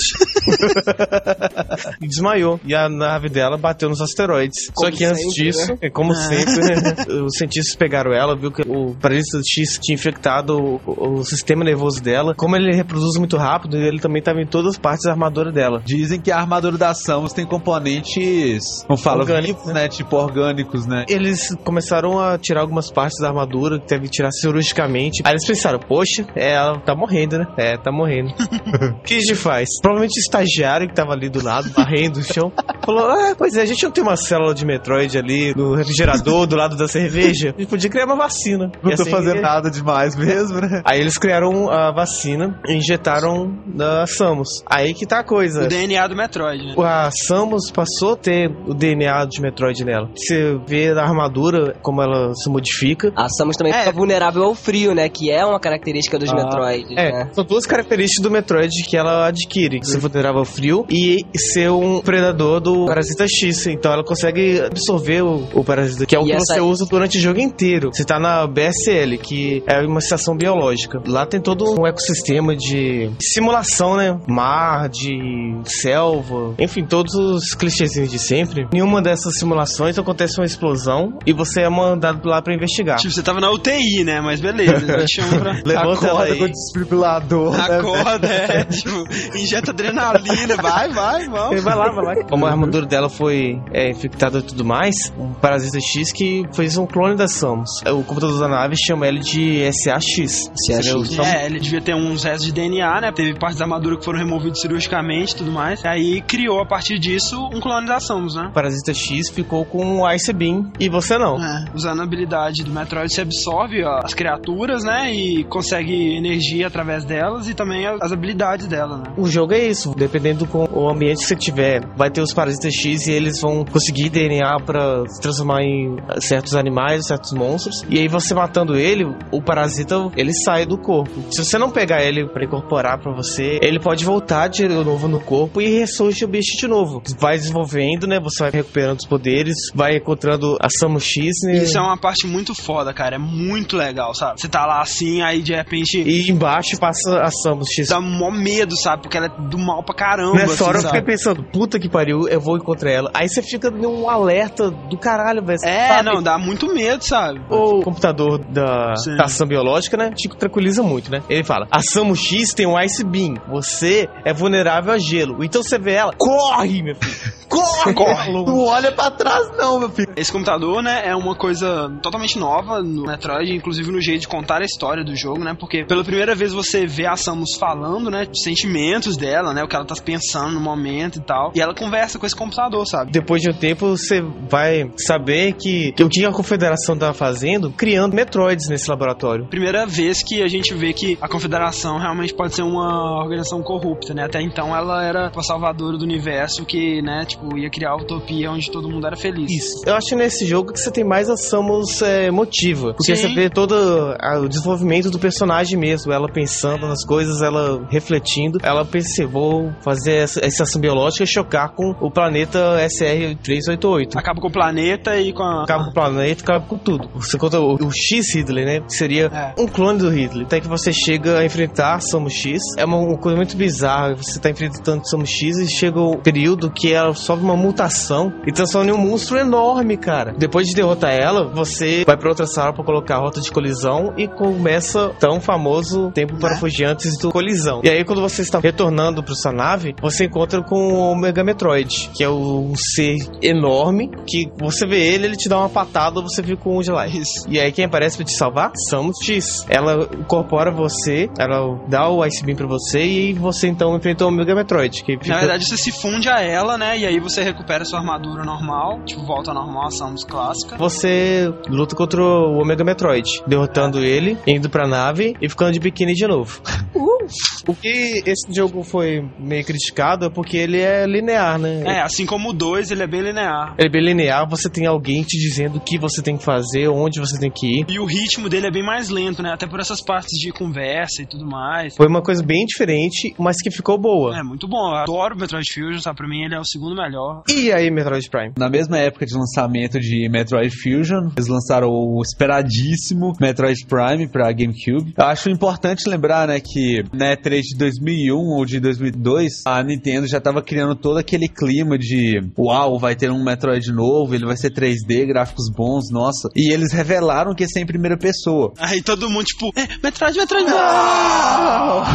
Speaker 4: e desmaiou. E a nave dela bateu nos asteroides.
Speaker 5: Como
Speaker 4: Só que antes
Speaker 5: sempre,
Speaker 4: disso, é como sempre, né, os cientistas pegaram ela, viu que o parasita X tinha infectado o, o sistema nervoso dela. Como ele reproduz muito rápido, ele também estava em todas as partes da armadura dela.
Speaker 3: Dizem que a armadura da Samus tem componentes, não fala
Speaker 4: Orgânicos,
Speaker 3: vivos, né? Tipo orgânicos, né?
Speaker 4: Eles começaram a tirar algumas partes da armadura que teve que tirar cirurgicamente. Aí eles pensaram, poxa, é, ela tá morrendo, né? É, tá morrendo. O que a gente faz? Provavelmente o estagiário que tava ali do lado, varrendo o chão, falou: Ah, pois é, a gente não tem uma célula de Metroid ali no refrigerador do lado da cerveja. A gente podia criar uma vacina.
Speaker 3: Não
Speaker 4: E
Speaker 3: tô
Speaker 4: assim,
Speaker 3: fazendo nada demais mesmo, né?
Speaker 4: Aí eles criaram a vacina e injetaram na Samus. Aí que tá a coisa.
Speaker 2: O DNA do Metroid, né?
Speaker 4: A Samus passou a ter o DNA de Metroid nela. Você vê a armadura, como ela se modifica.
Speaker 5: A Samus também
Speaker 2: É.
Speaker 5: fica vulnerável ao frio, né? Que é uma característica dos
Speaker 3: Ah,
Speaker 5: Metroids,
Speaker 4: É,
Speaker 5: né?
Speaker 4: são duas características do Metroid que ela adquire: ser vulnerável ao frio e ser um predador do Parasita X. Então ela consegue absorver o, o Parasita, que é o
Speaker 5: E
Speaker 4: que
Speaker 5: essa-
Speaker 4: você usa durante o jogo inteiro. Você tá na BSL, que é uma estação biológica. Lá tem todo um ecossistema de simulação, né? Mar, de selva, enfim, todos os clichêzinhos de sempre. Em uma dessas simulações acontece uma explosão e você é mandado lá pra investigar.
Speaker 2: Tipo, você tava na UTI, né? Mas beleza, chama pra...
Speaker 4: Levanta ela
Speaker 3: Acorda
Speaker 4: aí.
Speaker 3: com o desfibrilador. né,
Speaker 2: Acorda, é, tipo, injeta adrenalina, vai, vai, vamos.
Speaker 4: vai lá, vai lá. Como a arma armadura dela foi é, infectada e tudo mais, um parasita X que fez um clone da Samus. O computador da nave chama ele de SAX. Então,
Speaker 2: É, ele devia ter uns restos de DNA, né? Teve partes da armadura que foram removidas cirurgicamente e tudo mais. Aí criou a partir disso um clone da Samus, né?
Speaker 4: o parasita X ficou com o Ice Beam e você não.
Speaker 2: É, usando a habilidade do Metroid, você absorve ó, as criaturas, né? E consegue energia através delas e também as habilidades dela, né?
Speaker 4: O jogo é isso, dependendo com o ambiente que você tiver, vai ter os parasitas X e eles vão conseguir DNA pra se transformar em certos animais, certos monstros. E aí você matando ele, o parasita ele sai do corpo. Se você não pegar ele pra incorporar pra você, ele pode voltar de novo no corpo e ressurge o bicho de novo. Vai desenvolvendo, né? Você vai recuperando os poderes, vai encontrando a Samus X, né?
Speaker 2: Isso é uma parte muito foda, cara. É muito legal, sabe? Você tá lá assim, aí de repente
Speaker 4: E embaixo passa a Samus X.
Speaker 2: dá mó medo, sabe? Porque ela é do mal pra caramba.
Speaker 4: Nessa
Speaker 2: assim,
Speaker 4: hora eu
Speaker 2: sabe?
Speaker 4: fiquei pensando, puta que pariu, eu vou encontrar ela. Aí você fica num alerta do caralho, velho.
Speaker 2: É,
Speaker 4: sabe?
Speaker 2: não, dá muito medo, sabe?
Speaker 4: O computador da ação biológica, né? Te tranquiliza muito, né? Ele fala: a Samus X tem um Ice Beam. Você é vulnerável a gelo. Então você vê ela, corre, meu filho. Corre!
Speaker 2: Corre.
Speaker 3: Não olha pra trás, não, meu filho.
Speaker 2: Esse computador, né, é uma coisa totalmente nova no Metroid, inclusive no jeito de contar a história do jogo, né? Porque pela primeira vez você vê a Samus falando, né, de sentimentos dela, né, o que ela tá pensando no momento e tal. E ela conversa com esse computador, sabe?
Speaker 4: Depois de um tempo, você vai saber que, que o que a Confederação tá fazendo, criando Metroids nesse laboratório.
Speaker 2: Primeira vez que a gente vê que a Confederação realmente pode ser uma organização corrupta, né? Até então ela era a salvadora do universo que, né, tipo, ia criar a utopia onde todo mundo era feliz.
Speaker 4: Isso. Eu acho nesse jogo que você tem mais a Samus é, motiva. Porque
Speaker 2: Sim.
Speaker 4: você vê todo a- o desenvolvimento do personagem mesmo. Ela pensando nas coisas, ela refletindo. Ela pensa, vou fazer essa, essa ação biológica e chocar com o planeta SR-388.
Speaker 2: Acaba com o planeta e com a.
Speaker 4: Acaba com o planeta, acaba com tudo. Você conta o, o X Ridley, né? Que seria
Speaker 2: É.
Speaker 4: um clone do Ridley. Até que você chega a enfrentar Samus X. É uma, uma coisa muito bizarra. Você tá enfrentando Samus X e chega o período que ela sofre uma mutação e transforma em um monstro enorme, cara. Depois de derrotar ela, você vai pra outra sala pra colocar a rota de colisão e começa tão famoso tempo para fugiantes do colisão. E aí, quando você está retornando pra sua nave, você encontra com o Omega Metroid, que é um ser enorme que você vê ele, ele te dá uma patada, você fica com um de lá. E aí quem aparece pra te salvar? Samus X. Ela incorpora você, ela dá o Ice Beam pra você e você então enfrenta o Omega Metroid. Que fica...
Speaker 2: Na verdade, você se funde a ela, né? E aí você recupera sua armadura normal, tipo, volta ao normal, a Samus clássica.
Speaker 4: Você luta contra o Omega Metroid, derrotando ele, indo pra nave e ficando de biquíni de novo. O que esse jogo foi meio criticado é porque ele é linear, né?
Speaker 2: É, assim como o 2, ele é bem linear.
Speaker 4: Ele é bem linear, você tem alguém te dizendo o que você tem que fazer, onde você tem que ir.
Speaker 2: E o ritmo dele é bem mais lento, né? Até por essas partes de conversa e tudo mais.
Speaker 4: Foi uma coisa bem diferente, mas que ficou boa.
Speaker 2: É, muito bom. Eu adoro o Metroid Fusion, sabe? Pra mim ele é o segundo melhor.
Speaker 4: E aí, Metroid Prime?
Speaker 3: Na mesma época de lançamento de Metroid Fusion, eles lançaram o esperadíssimo Metroid Prime pra GameCube. Eu acho importante lembrar, né, que na E3 de 2001 ou de 2002, a Nintendo já tava criando todo aquele clima de uau, vai ter um Metroid novo, ele vai ser 3D, gráficos bons, nossa. E eles revelaram que esse é em primeira pessoa.
Speaker 2: Aí todo mundo, tipo, é, Metroid, Metroid.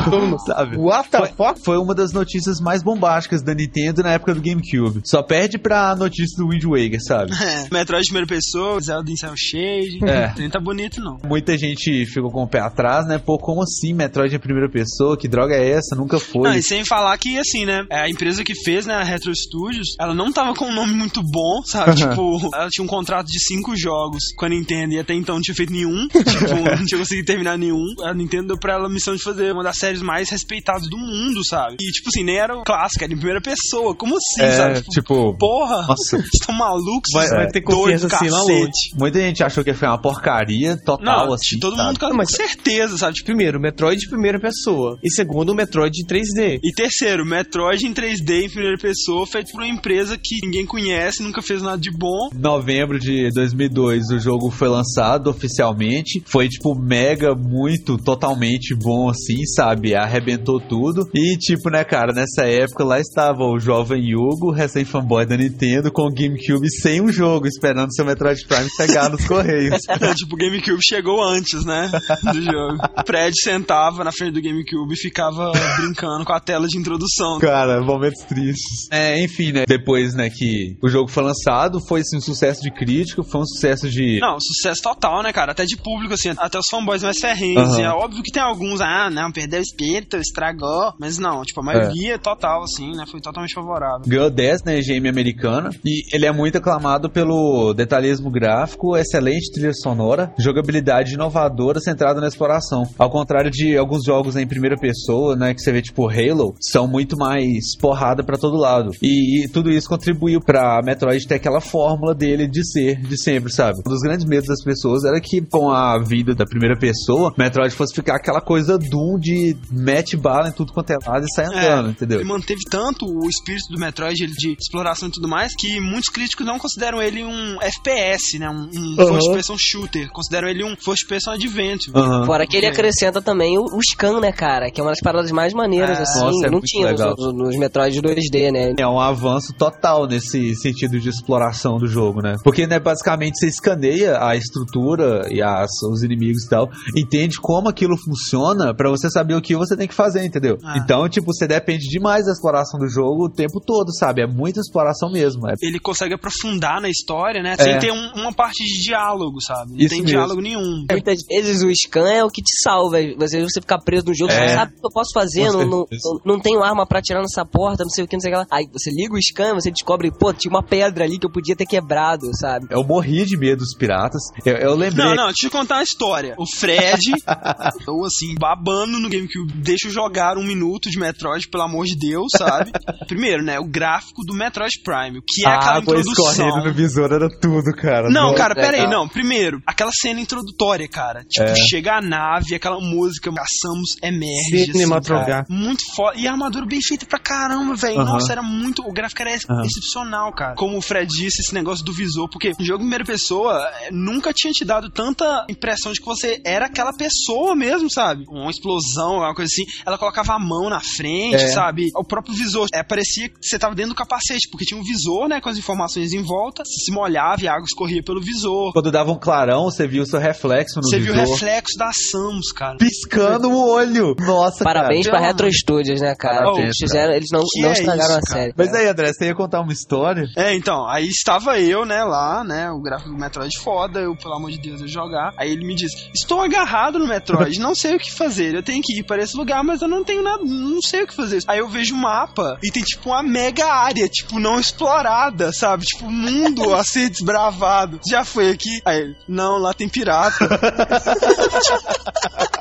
Speaker 3: Todo mundo sabe.
Speaker 4: What the
Speaker 3: Foi,
Speaker 4: fuck?
Speaker 3: foi uma das notícias mais bombásticas da Nintendo na época do GameCube. Só perde pra notícia do Wind Waker, sabe?
Speaker 2: É, Metroid de primeira pessoa, Zelda em Cell Shade.
Speaker 3: É.
Speaker 2: Nem tá bonito, não.
Speaker 3: Muita gente ficou com o pé atrás, né? Pô, como assim Metroid em primeira pessoa? Que droga é essa? Nunca foi.
Speaker 2: Não, e sem falar que, assim, né, a empresa que fez, né, a Retro Studios, ela não tava com um nome muito bom, sabe? tipo, ela tinha um contrato de cinco jogos com a Nintendo e até então não tinha feito nenhum. tipo, não tinha conseguido terminar nenhum. A Nintendo deu pra ela a missão de fazer uma das séries mais respeitadas do mundo, sabe? E, tipo assim, nem era o clássico, era em primeira pessoa. Como assim,
Speaker 3: É,
Speaker 2: sabe?
Speaker 3: tipo,
Speaker 2: porra!
Speaker 3: nossa.
Speaker 2: Vocês estão malucos?
Speaker 4: Vai- vai ter confiança assim longe.
Speaker 3: muita gente achou que foi uma porcaria total,
Speaker 2: Não,
Speaker 3: assim.
Speaker 2: todo
Speaker 3: sabe?
Speaker 2: mundo com
Speaker 4: mas-
Speaker 2: certeza, sabe? Tipo,
Speaker 4: Primeiro, Metroid de primeira pessoa. E segundo, o Metroid de 3D.
Speaker 2: E terceiro, Metroid em 3D em primeira pessoa, feito por uma empresa que ninguém conhece, nunca fez nada de bom.
Speaker 3: Em novembro de 2002 o jogo foi lançado oficialmente. Foi tipo mega, muito, totalmente bom assim, sabe? Arrebentou tudo. E tipo, né, cara, nessa época lá estava o jovem Hugo, recém-fanboy da Nintendo, com o GameCube sem um jogo, esperando seu Metroid Prime chegar nos Correios.
Speaker 2: Não, tipo, o GameCube chegou antes, né? Do jogo. O Fred sentava na frente do GameCube GameCube ficava brincando com a tela de introdução.
Speaker 3: Cara, momentos tristes. É, enfim, né? Depois, né, que o jogo foi lançado, foi assim, um sucesso de crítica, foi um sucesso de.
Speaker 2: Não, sucesso total, né, cara? Até de público, assim, até os fanboys mais ferrenhos.
Speaker 3: Aham.
Speaker 2: assim, é óbvio que tem alguns, ah, não, perdeu o espírito, estragou. Mas não, tipo, a maioria total, assim, né? Foi totalmente favorável.
Speaker 3: Ganhou 10 na EGM americana e ele é muito aclamado pelo detalhismo gráfico, excelente trilha sonora, jogabilidade inovadora centrada na exploração. Ao contrário de alguns jogos em primeira pessoa, né, que você vê tipo Halo, são muito mais porrada pra todo lado. E, e tudo isso contribuiu pra Metroid ter aquela fórmula dele de ser de sempre, sabe? Um dos grandes medos das pessoas era que com a vida da primeira pessoa, Metroid fosse ficar aquela coisa Doom de mete bala em tudo quanto é lado e sai andando, entendeu?
Speaker 2: Ele manteve tanto o espírito do Metroid, de exploração e tudo mais, que muitos críticos não consideram ele um FPS, né? Um, um
Speaker 3: Aham.
Speaker 2: first person shooter. Consideram ele um first person adventure.
Speaker 3: Aham.
Speaker 5: Fora que ele
Speaker 2: É.
Speaker 5: acrescenta também o, o scan, né, cara? Que é uma das paradas mais maneiras,
Speaker 2: É.
Speaker 5: assim.
Speaker 3: Nossa, é
Speaker 5: não
Speaker 3: muito
Speaker 5: tinha nos,
Speaker 3: legal.
Speaker 5: nos, nos Metroid 2D, né?
Speaker 3: É um avanço total nesse sentido de exploração do jogo, né? Porque, né, basicamente você escaneia a estrutura e as, os inimigos e tal, entende como aquilo funciona pra você saber o que você tem que fazer, entendeu?
Speaker 2: Ah.
Speaker 3: Então, tipo, você depende demais da exploração do jogo o tempo todo, sabe? É muita exploração mesmo. É
Speaker 2: Ele consegue aprofundar na história, né?
Speaker 3: É.
Speaker 2: Sem ter um- uma parte de diálogo, sabe? Não
Speaker 3: Isso
Speaker 2: tem
Speaker 3: mesmo.
Speaker 2: diálogo nenhum.
Speaker 5: Muitas vezes o scan é o que te salva. Você, você ficar preso no jogo,
Speaker 3: É.
Speaker 5: sabe o que eu posso fazer, não, não, não- tenho arma pra atirar nessa porta, não sei o que, não sei o que lá. Aí você liga o scan, você descobre, pô, tinha uma pedra ali que eu podia ter quebrado, sabe?
Speaker 3: Eu morri de medo dos piratas. Eu, eu lembrei.
Speaker 2: Não, não, deixa eu contar uma história. O Fred, eu assim, babando no GameCube, deixa eu jogar um minuto de Metroid, pelo amor de Deus, sabe? Primeiro, né, o gráfico do Metroid Prime, o que é
Speaker 3: a
Speaker 2: aquela introdução.
Speaker 3: escorrendo no visor era tudo, cara.
Speaker 2: Não,
Speaker 3: Nossa.
Speaker 2: cara, pera aí,
Speaker 5: legal.
Speaker 2: não. Primeiro, aquela cena introdutória, cara. Tipo,
Speaker 3: É.
Speaker 2: chega a nave, aquela música, a Samus emerge. Assim,
Speaker 4: Cinematográfico.
Speaker 2: cara. muito foda. E a armadura bem feita pra caramba, velho.
Speaker 3: Aham.
Speaker 2: Nossa, era muito. O gráfico era excepcional, cara. Como o Fred disse, esse negócio do visor. Porque o jogo em primeira pessoa eh, nunca tinha te dado tanta impressão de que você era aquela pessoa mesmo, sabe? Uma explosão, uma coisa assim. Ela colocava a mão na frente,
Speaker 3: É.
Speaker 2: sabe? O próprio visor. É, parecia que você tava dentro do capacete, porque tinha um visor, né? Com as informações em volta. Se molhava e a água escorria pelo visor.
Speaker 3: Quando dava um clarão, você viu o seu reflexo no
Speaker 2: Você viu o
Speaker 3: visor.
Speaker 2: reflexo da Samus, cara.
Speaker 3: Piscando o olho. Nossa,
Speaker 5: Parabéns
Speaker 3: cara.
Speaker 5: pra Retro Studios, né, cara?
Speaker 3: Parabéns,
Speaker 5: eles, fizeram, eles não, não
Speaker 2: é
Speaker 5: estragaram
Speaker 2: isso,
Speaker 5: a série.
Speaker 3: Mas aí, André, você ia contar uma história?
Speaker 2: É, então, aí estava eu, né, lá, né, o gráfico do Metroid foda, eu, pelo amor de Deus, eu jogar. Aí ele me diz, estou agarrado no Metroid, não sei o que fazer, eu tenho que ir para esse lugar, mas eu não tenho nada, não sei o que fazer. Aí eu vejo o mapa e tem, tipo, uma mega área, tipo, não explorada, sabe? Tipo, um mundo a ser desbravado. Já foi aqui? Aí ele, não, lá tem pirata.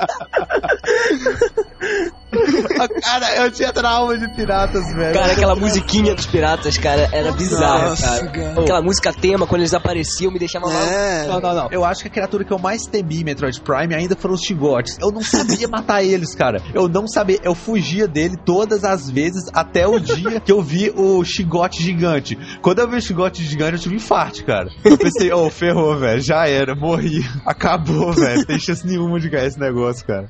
Speaker 3: cara, eu tinha trauma de piratas, velho.
Speaker 5: Cara, aquela musiquinha dos piratas, cara, era bizarra,
Speaker 2: Nossa,
Speaker 5: cara.
Speaker 2: cara.
Speaker 5: Aquela música tema, quando eles apareciam, me deixava.
Speaker 2: É.
Speaker 3: Não, não, não. Eu acho que a criatura que eu mais temi em Metroid Prime ainda foram os chigotes. Eu não sabia matar eles, cara. Eu não sabia. Eu fugia dele todas as vezes até o dia que eu vi o chigote gigante. Quando eu vi o chigote gigante, eu tive um infarte, cara. Eu pensei, ô, ferrou, velho. Já era, morri. Acabou, velho. Não tem chance nenhuma de ganhar esse negócio, cara.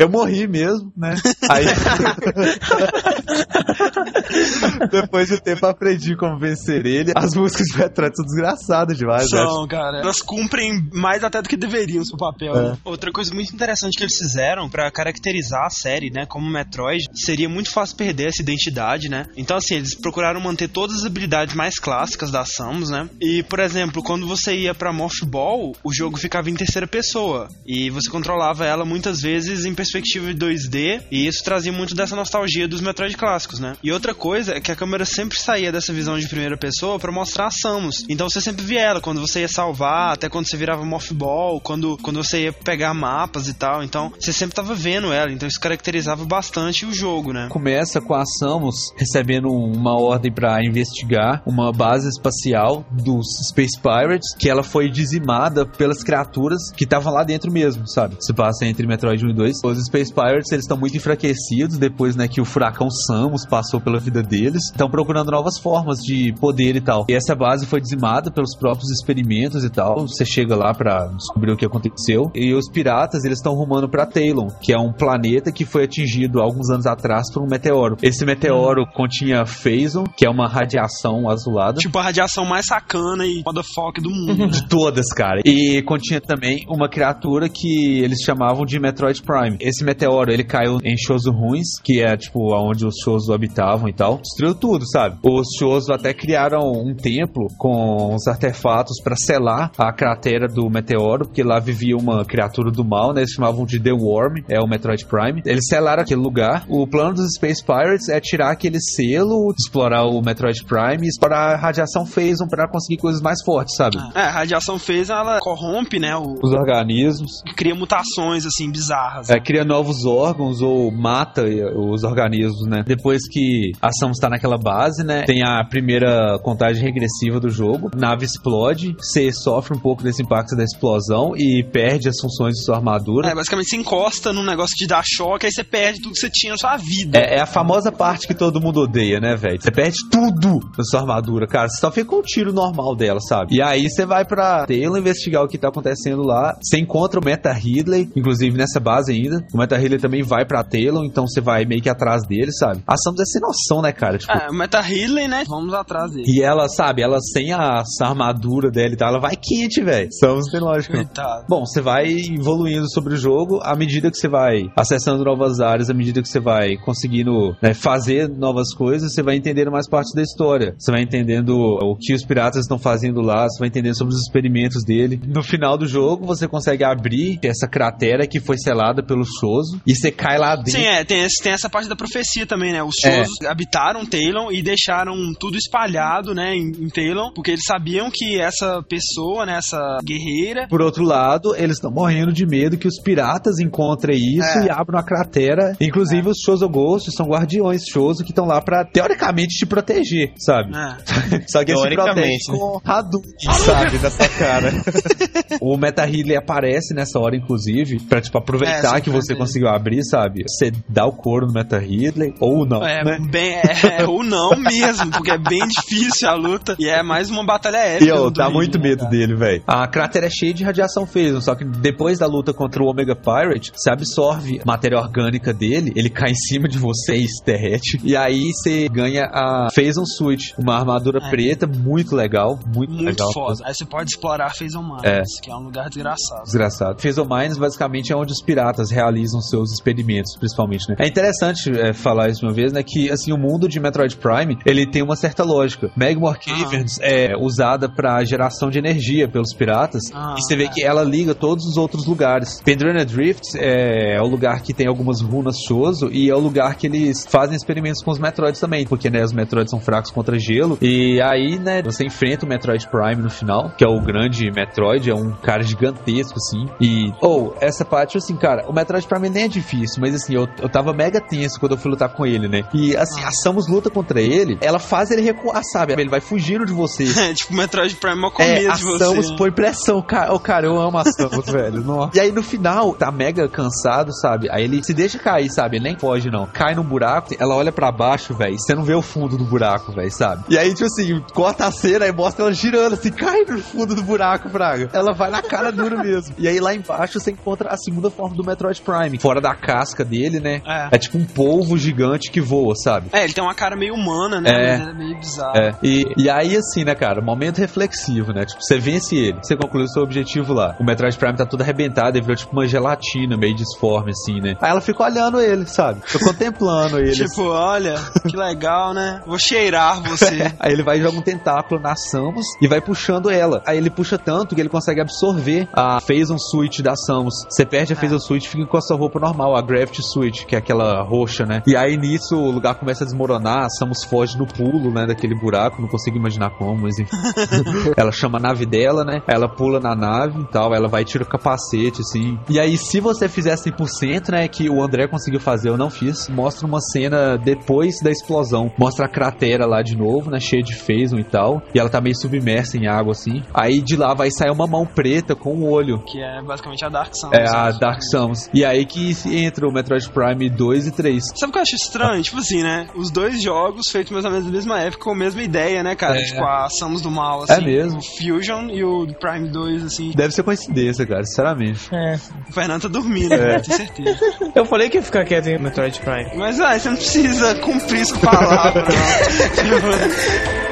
Speaker 3: Eu morri mesmo, né? Aí. Depois de tempo aprendi como vencer ele. As músicas de Metroid são desgraçadas demais, velho.
Speaker 2: São, cara. Elas cumprem mais até do que deveriam seu papel.
Speaker 3: É.
Speaker 2: né? Outra coisa muito interessante que eles fizeram pra caracterizar a série, né, como Metroid, seria muito fácil perder essa identidade, né? Então, assim, eles procuraram manter todas as habilidades mais clássicas da Samus, né? E, por exemplo, quando você ia pra Morph Ball, o jogo ficava em terceira pessoa. E você controlava ela muitas vezes em perspectiva de 2D, e isso trazia muito dessa nostalgia dos Metroid clássicos, né? E outra coisa é que a câmera sempre saía dessa visão de primeira pessoa pra mostrar a Samus. Então você sempre via ela quando você ia salvar, até quando você virava Morph Ball, quando, quando você ia pegar mapas e tal. Então você sempre tava vendo ela, então isso caracterizava bastante o jogo, né?
Speaker 3: Começa com a Samus recebendo uma ordem pra investigar uma base espacial dos Space Pirates, que ela foi dizimada pelas criaturas que estavam lá dentro mesmo, sabe? Se passa entre Metroid 1 e 2. Os Space Pirates, eles estão muito enfraquecidos depois, né, que o furacão Samus passou pela vida deles. Estão procurando novas formas de poder e tal. E essa base foi dizimada pelos próprios experimentos e tal. Você chega lá pra descobrir o que aconteceu. E os piratas, eles estão rumando pra Talon, que é um planeta que foi atingido alguns anos atrás por um meteoro. Esse meteoro continha Phazon, que é uma radiação azulada.
Speaker 2: Tipo a radiação mais sacana e motherfucker do mundo?
Speaker 3: De todas, cara. E continha também uma criatura que eles chamavam de Metroid Prime. Esse meteoro, ele caiu em Shoso ruins, que é, tipo, onde os Shoso habitavam e tal. Destruiu tudo, sabe? Os Shoso até criaram um templo com os artefatos pra selar a cratera do meteoro, porque lá vivia uma criatura do mal, né? Eles chamavam de The Worm, é o Metroid Prime. Eles selaram aquele lugar. O plano dos Space Pirates é tirar aquele selo, explorar o Metroid Prime e explorar a radiação Phason pra conseguir coisas mais fortes, sabe?
Speaker 2: É, a radiação fez, ela corrompe, né? O,
Speaker 3: Os organismos.
Speaker 2: cria mutações, assim, bizarras. né?
Speaker 3: Cria novos órgãos ou mata eh, os organismos, né? Depois que a Samus tá naquela base, né? Tem a primeira contagem regressiva do jogo. Nave explode, você sofre um pouco desse impacto da explosão e perde as funções de sua armadura.
Speaker 2: É, basicamente você encosta num negócio de dar choque, aí você perde tudo que você tinha na sua vida.
Speaker 3: É, é a famosa parte que todo mundo odeia, né, velho? Você perde tudo na sua armadura, cara. Você só fica com um tiro normal dela, sabe? E aí você vai pra Taylor investigar o que tá acontecendo lá. Você encontra o Meta Ridley, inclusive nessa base ainda. O Meta Ridley também vai pra Taylor, então você vai meio que atrás dele, sabe? A Samus é sem noção, né, cara? Tipo,
Speaker 2: É, o Meta Ridley, né? Vamos atrás dele.
Speaker 3: E ela, sabe, ela sem a, essa armadura dela e tal, ela vai quente, velho. Samus tem lógica.
Speaker 2: Coitado.
Speaker 3: Bom, você vai evoluindo sobre o jogo à medida que você vai acessando novas áreas, à medida que você vai conseguindo né, fazer novas coisas, você vai entendendo mais parte da história. Você vai entendendo o que os piratas estão fazendo lá, você vai entendendo sobre os experimentos dele. No final do jogo, você consegue abrir essa cratera que foi selada pelo Shoso e você cai lá dentro.
Speaker 2: Sim, é, tem, esse- tem essa parte da profecia também, né? Os
Speaker 3: É.
Speaker 2: Shozos habitaram Talon e deixaram tudo espalhado, né, em, em Talon, porque eles sabiam que essa pessoa, né, essa guerreira,
Speaker 3: Por outro lado, eles estão morrendo de medo que os piratas encontrem isso
Speaker 2: É.
Speaker 3: e abram a cratera. Inclusive, os Shoso Ghosts são guardiões Shoso que estão lá pra, teoricamente, te proteger, sabe?
Speaker 2: né?
Speaker 3: Só que eles se
Speaker 4: Teoricamente,
Speaker 3: protegem com Hadouken, sabe? Da sua cara. o Meta Ridley aparece nessa hora, inclusive, pra, tipo, aproveitar
Speaker 2: É,
Speaker 3: que você
Speaker 2: surpreender.
Speaker 3: conseguiu abrir, sabe? Você dá o couro no Meta Ridley, ou não,
Speaker 2: É,
Speaker 3: né?
Speaker 2: bem, é, ou não mesmo, porque é bem difícil a luta e é mais uma batalha épica.
Speaker 3: E eu, dá
Speaker 2: Ridley,
Speaker 3: muito
Speaker 2: né,
Speaker 3: medo
Speaker 2: cara?
Speaker 3: dele, velho. A cratera é cheia de radiação Phason, só que depois da luta contra o Omega Pirate, você absorve a matéria orgânica dele, ele cai em cima de você e se derrete. E aí você ganha a Phason Suit, uma armadura
Speaker 2: É.
Speaker 3: preta muito legal, muito,
Speaker 2: Muito
Speaker 3: legal.
Speaker 2: foda. Aí você pode explorar Phazon Mines,
Speaker 3: É.
Speaker 2: que é um lugar desgraçado.
Speaker 3: Desgraçado. Phazon Mines basicamente é onde os piratas realizam seus experimentos, principalmente, né? É interessante é, falar isso uma vez, né? Que, assim, o mundo de Metroid Prime, ele tem uma certa lógica. Magmore Caverns é usada pra geração de energia pelos piratas,
Speaker 2: Ah,
Speaker 3: e você vê
Speaker 2: é.
Speaker 3: que ela liga todos os outros lugares. Pendrana Drift é, é o lugar que tem algumas runas Shoso, e é o lugar que eles fazem experimentos com os Metroids também, porque, né, os Metroids são fracos contra gelo, e aí, né, você enfrenta o Metroid Prime no final, que é o grande Metroid, é um cara gigantesco, assim, e, ou, essa parte, assim, cara, o Metroid Prime nem é difícil, mas, assim, eu, eu tava mega tenso quando eu fui lutar com ele, né, e, assim, a Samus luta contra ele, ela faz ele recuar, sabe, ele vai fugindo de você.
Speaker 2: É, tipo, Metroid Prime é com medo
Speaker 3: É, a
Speaker 2: de você.
Speaker 3: Samus
Speaker 2: né?
Speaker 3: põe pressão. Cara, oh, cara, eu amo a Samus, velho. Nossa. E aí no final, tá mega cansado, sabe? Aí ele se deixa cair, sabe? Ele nem foge, não. Cai num buraco, ela olha pra baixo, velho. Você não vê o fundo do buraco, velho, sabe? E aí, tipo assim, corta a cena e mostra ela girando, assim, cai no fundo do buraco, Praga. Ela vai na cara dura mesmo. E aí lá embaixo você encontra a segunda forma do Metroid Prime. Fora da casca dele, né?
Speaker 2: É.
Speaker 3: É tipo um polvo gigante que voa, sabe?
Speaker 2: É, ele tem uma cara meio humana, né?
Speaker 3: É.
Speaker 2: Mas é meio bizarro.
Speaker 3: É, e, e aí assim, né, cara, momento reflexivo, né? Tipo, você vence ele, você conclui o seu objetivo lá. O Metroid Prime tá todo arrebentado e virou tipo uma gelatina meio disforme, assim, né? Aí ela fica olhando ele, sabe? Fica contemplando ele. assim.
Speaker 2: Tipo, olha, que legal, né? Vou cheirar você.
Speaker 3: Aí ele vai e joga um tentáculo na Samus e vai puxando ela. Aí ele puxa tanto que ele consegue absorver a Phazon Suit da Samus. Você perde a Phazon Suit e fica com a sua roupa normal, a Gravity Suit, que é aquela roxa, né? E aí nisso o lugar começa a desmoronar, a Samus foge no pulo, né, daquele buraco, não consigo imaginar como, mas enfim. ela chama a nave dela, né? Ela pula na nave e tal, ela vai e tira o capacete, assim. E aí, se você fizer 100%, né, que o André conseguiu fazer, eu não fiz, mostra uma cena depois da explosão. Mostra a cratera lá de novo, né, cheia de Phazon e tal. E ela tá meio submersa em água, assim. Aí de lá vai sair uma mão preta com um olho.
Speaker 2: Que é basicamente a Dark Samus.
Speaker 3: É a Dark Samus. E aí que entra o Metroid Prime 2 e 3.
Speaker 2: Sabe o que eu acho estranho? Tipo assim, né? Os dois jogos feitos mais ou menos na mesma época, com a mesma ideia, né, cara?
Speaker 3: É.
Speaker 2: Tipo, a Samus do Mal, assim.
Speaker 3: É mesmo.
Speaker 2: O Fusion e o Prime 2, assim.
Speaker 3: Deve ser coincidência, cara, sinceramente.
Speaker 4: É.
Speaker 2: O Fernando tá dormindo,
Speaker 3: É.
Speaker 2: né? Tenho certeza.
Speaker 4: Eu falei que ia ficar quieto em Metroid Prime.
Speaker 2: Mas, ah, você não precisa cumprir isso com palavra, não.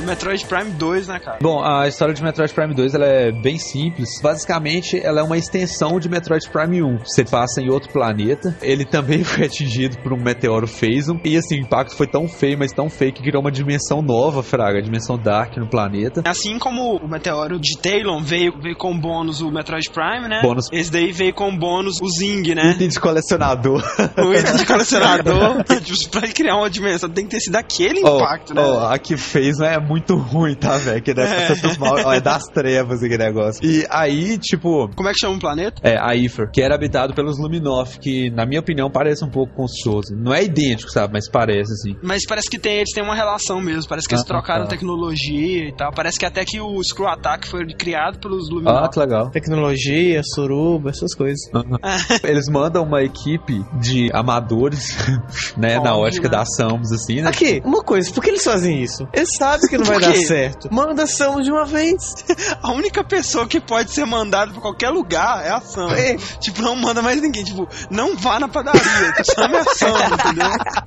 Speaker 2: Metroid Prime 2, né, cara?
Speaker 3: Bom, a história de Metroid Prime 2 ela é bem simples. Basicamente, ela é uma extensão de Metroid Prime 1. Você passa em outro planeta. Ele também foi atingido por um meteoro Phasm. E assim, o impacto foi tão feio, mas tão feio que criou uma dimensão nova, Fraga, a dimensão Dark no planeta.
Speaker 2: Assim como o meteoro de Talon veio, veio com bônus o Metroid Prime, né?
Speaker 3: Bônus.
Speaker 2: Esse daí veio com bônus o Zing, né?
Speaker 3: Item de colecionador.
Speaker 2: o item de colecionador. Tipo, pra criar uma dimensão tem que ter sido aquele
Speaker 3: Oh,
Speaker 2: impacto, né?
Speaker 3: oh, a que fez é muito ruim, tá, velho? Que é, tanto mal, ó, é das trevas aquele negócio. E aí, tipo,
Speaker 2: Como é que chama o planeta?
Speaker 3: é, a Ifer, que era habitado pelos Luminoff, que, na minha opinião, parece um pouco com os. Não é idêntico, sabe? Mas parece, assim.
Speaker 2: Mas parece que tem, eles têm uma relação mesmo. Parece que eles
Speaker 3: Ah,
Speaker 2: trocaram
Speaker 3: tá.
Speaker 2: tecnologia e tal. Parece que até que o Screw Attack foi criado pelos
Speaker 3: Ah,
Speaker 2: Luminoff.
Speaker 3: que legal.
Speaker 4: Tecnologia, suruba, essas coisas.
Speaker 3: Eles mandam uma equipe de amadores, né, na ótica
Speaker 2: né?
Speaker 3: da Samus, assim, né?
Speaker 4: Aqui, uma coisa, por que eles fazem isso? Eles sabem que não vai dar certo. Manda ação de uma vez.
Speaker 2: A única pessoa que pode ser mandada pra qualquer lugar é a Sam.
Speaker 4: É.
Speaker 2: Tipo, não manda mais ninguém. Tipo, não vá na padaria. que Sam é a Sam, entendeu?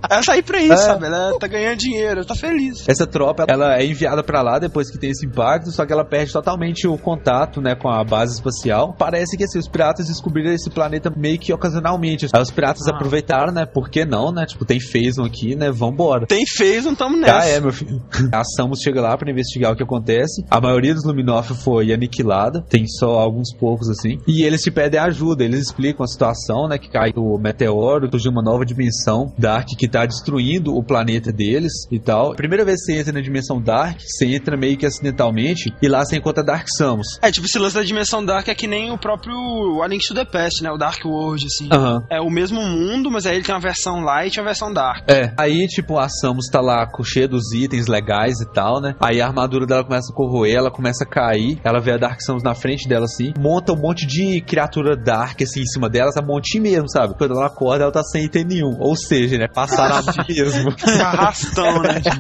Speaker 2: Ela tá aí pra isso,
Speaker 3: É.
Speaker 2: sabe? Ela tá ganhando dinheiro, tá feliz.
Speaker 3: Essa tropa, ela é enviada pra lá depois que tem esse impacto, só que ela perde totalmente o contato, né, com a base espacial. Parece que assim, os piratas descobriram esse planeta meio que ocasionalmente. Aí os piratas
Speaker 2: Ah.
Speaker 3: aproveitaram, né, por que não, né? Tipo, tem Phasm aqui, né, vambora.
Speaker 2: Tem não tamo nessa.
Speaker 3: Ah, é, meu filho. A Samus chega lá pra investigar o que acontece. A maioria dos Luminoff foi aniquilada. Tem só alguns poucos, assim. E eles te pedem ajuda. Eles explicam a situação, né? Que cai o meteoro, surgiu uma nova dimensão Dark que tá destruindo o planeta deles e tal. Primeira vez que você entra na dimensão Dark, você entra meio que acidentalmente e lá você encontra Dark Samus.
Speaker 2: É, tipo, esse lance da dimensão Dark é que nem o próprio A Link to the Past, né? O Dark World, assim.
Speaker 3: Aham.
Speaker 2: É o mesmo mundo, mas aí ele tem uma versão light e uma versão dark.
Speaker 3: É, aí tipo a Samus tá lá com cheia dos itens legais e tal, né? Aí a armadura dela começa a corroer, ela começa a cair, ela vê a Dark Samus na frente dela assim, monta um monte de criatura Dark assim em cima dela, sabe? Um montinho mesmo, sabe? Quando ela acorda, ela tá sem item nenhum. Ou seja, né? Passaram a mesmo.
Speaker 2: Arrastão, né?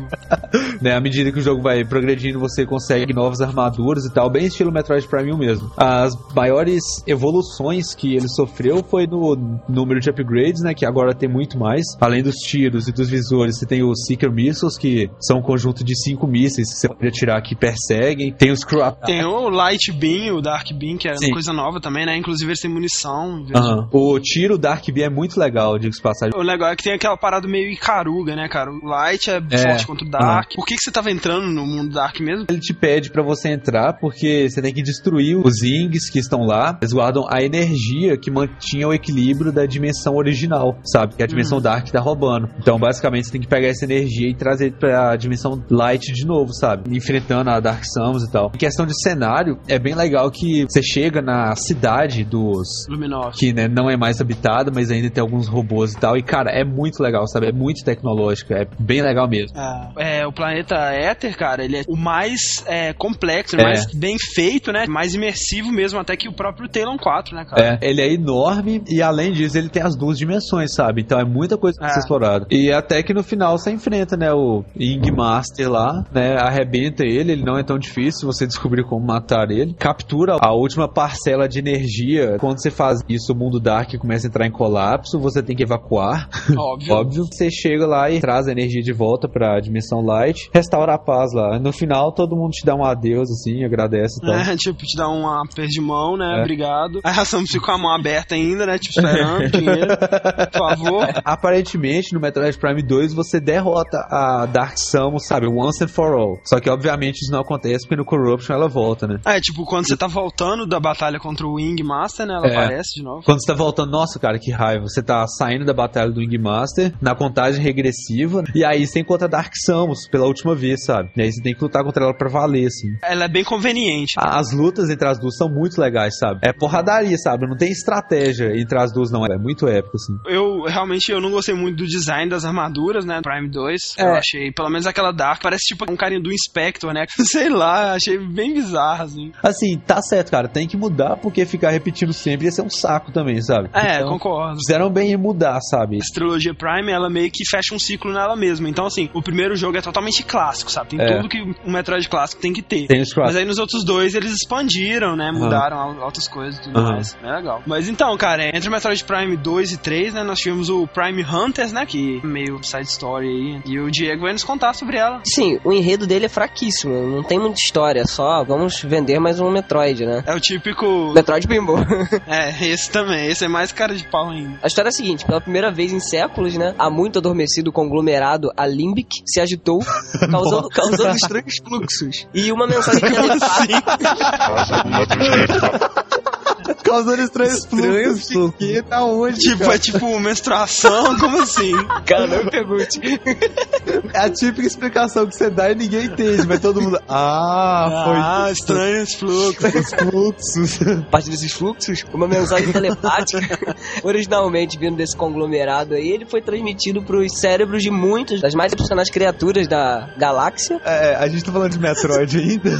Speaker 3: Né? À medida que o jogo vai progredindo, você consegue novas armaduras e tal, bem estilo Metroid Prime 1 mesmo. As maiores evoluções que ele sofreu foi no número de upgrades, né? Que agora tem muito mais. Além dos tiros e dos visores, você tem os Seeker Missiles, que são um conjunto de cinco mísseis que você pode atirar que perseguem. Tem os Screw Attack.
Speaker 2: tem o Light Beam, o Dark Beam, que é
Speaker 3: Sim.
Speaker 2: uma coisa nova também, né? Inclusive eles têm munição.
Speaker 3: O tiro Dark Beam é muito legal, digo-se passagem.
Speaker 2: O legal é que tem aquela parada meio Icaruga, né, cara? O Light é,
Speaker 3: É.
Speaker 2: forte contra o Dark. Por que, que você tava entrando no mundo Dark mesmo?
Speaker 3: Ele te pede pra você entrar porque você tem que destruir os Zings que estão lá. Eles guardam a energia que mantinha o equilíbrio da dimensão original, sabe? Que a dimensão Dark tá roubando. Então, basicamente, você tem que pegar essa energia e trazer pra dimensão Light de novo, sabe? Enfrentando a Dark Samus e tal. Em questão de cenário, é bem legal que você chega na cidade dos
Speaker 2: Luminoff.
Speaker 3: que né, não é mais habitada, mas ainda tem alguns robôs e tal. E, cara, é muito legal, sabe? É muito tecnológico, é bem legal mesmo.
Speaker 2: É, o planeta Éter, cara, ele é o mais é, complexo,
Speaker 3: É.
Speaker 2: mais bem feito, né? Mais imersivo mesmo, até que o próprio Talon 4, né, cara?
Speaker 3: É, ele é enorme e além disso ele tem as duas dimensões, sabe? Então é muita coisa pra
Speaker 2: É.
Speaker 3: ser explorada. E até que no final você enfrenta, né, o Ing Master lá, né, arrebenta ele, ele não é tão difícil você descobrir como matar ele. Captura a última parcela de energia. Quando você faz isso, o mundo Dark começa a entrar em colapso, você tem que evacuar.
Speaker 2: Óbvio.
Speaker 3: Óbvio. Você chega lá e traz a energia de volta pra dimensão Light, restaura a paz lá. No final todo mundo te dá um adeus assim, agradece e tal.
Speaker 2: É, tipo, te dá um aperto de mão, né?
Speaker 3: É.
Speaker 2: Obrigado. A Samus fica com a mão aberta ainda, né? Tipo, esperando dinheiro. Por favor.
Speaker 3: Aparentemente, no Metroid Prime 2, você derrota a Dark Samus, sabe? Once and for all. Só que, obviamente, isso não acontece porque no Corruption ela volta, né?
Speaker 2: É, tipo, quando você tá voltando da batalha contra o Wing Master, né? Ela
Speaker 3: É.
Speaker 2: aparece de novo.
Speaker 3: Quando você tá voltando, nossa, cara, que raiva. Você tá saindo da batalha do Wing Master, na contagem regressiva, e aí você encontra a Dark Samus pela última vez, sabe? E aí você tem que lutar contra ela pra valer, assim.
Speaker 2: Ela é bem conveniente.
Speaker 3: As lutas entre as duas são muito legais, sabe? É porradaria, sabe? Não tem estratégia entre as duas, não. É muito épico, assim.
Speaker 2: Eu realmente eu não gostei muito do design das armaduras, né? Prime 2.
Speaker 3: É.
Speaker 2: Eu achei, pelo menos aquela Dark, parece tipo um carinho do Inspector, né? Sei lá, achei bem bizarro, assim.
Speaker 3: Assim, tá certo, cara. Tem que mudar porque ficar repetindo sempre ia ser um saco também, sabe?
Speaker 2: É,
Speaker 3: Então,
Speaker 2: concordo.
Speaker 3: Fizeram bem em mudar, sabe?
Speaker 2: Essa trilogia Prime, ela meio que fecha um ciclo nela mesma. Então, assim, o primeiro jogo é totalmente clássico, sabe? Tem
Speaker 3: É.
Speaker 2: tudo que um Metroid clássico tem que ter.
Speaker 3: Tem os cross.
Speaker 2: Mas aí nos outros dois eles expandiram, né? Mudaram al- outras coisas e tudo
Speaker 3: Aham.
Speaker 2: mais. É legal. Mas então, cara, entre o Metroid Prime 2 e 3, né? Nós tivemos o Prime Hunters, né? Que é meio side story aí. E o Diego vai nos contar sobre ela.
Speaker 5: Sim, o enredo dele é fraquíssimo, não tem muita história, só vamos vender mais um Metroid, né?
Speaker 2: É o típico.
Speaker 5: Metroid Pinball.
Speaker 2: É, esse também. Esse é mais cara de pau ainda.
Speaker 5: A história é a seguinte, pela primeira vez em séculos, né, a muito adormecido conglomerado Alimbic se agitou, causando, causando estranhos fluxos. E uma mensagem telepática...
Speaker 3: Causando estranhos
Speaker 4: Estranhos
Speaker 3: fluxos. Quê? Da onde?
Speaker 2: Tipo,
Speaker 3: cara?
Speaker 2: é tipo menstruação? Como assim?
Speaker 5: Cara, não pergunte.
Speaker 3: É a típica explicação que você dá e ninguém entende, mas todo mundo. Ah, foi
Speaker 2: Ah,
Speaker 3: isso.
Speaker 2: estranhos fluxos.
Speaker 3: Os fluxos.
Speaker 5: A partir desses fluxos, uma mensagem telepática, originalmente vindo desse conglomerado aí, ele foi transmitido pros cérebros de muitas das mais impressionantes criaturas da galáxia.
Speaker 3: É, a gente tá falando de Metroid ainda.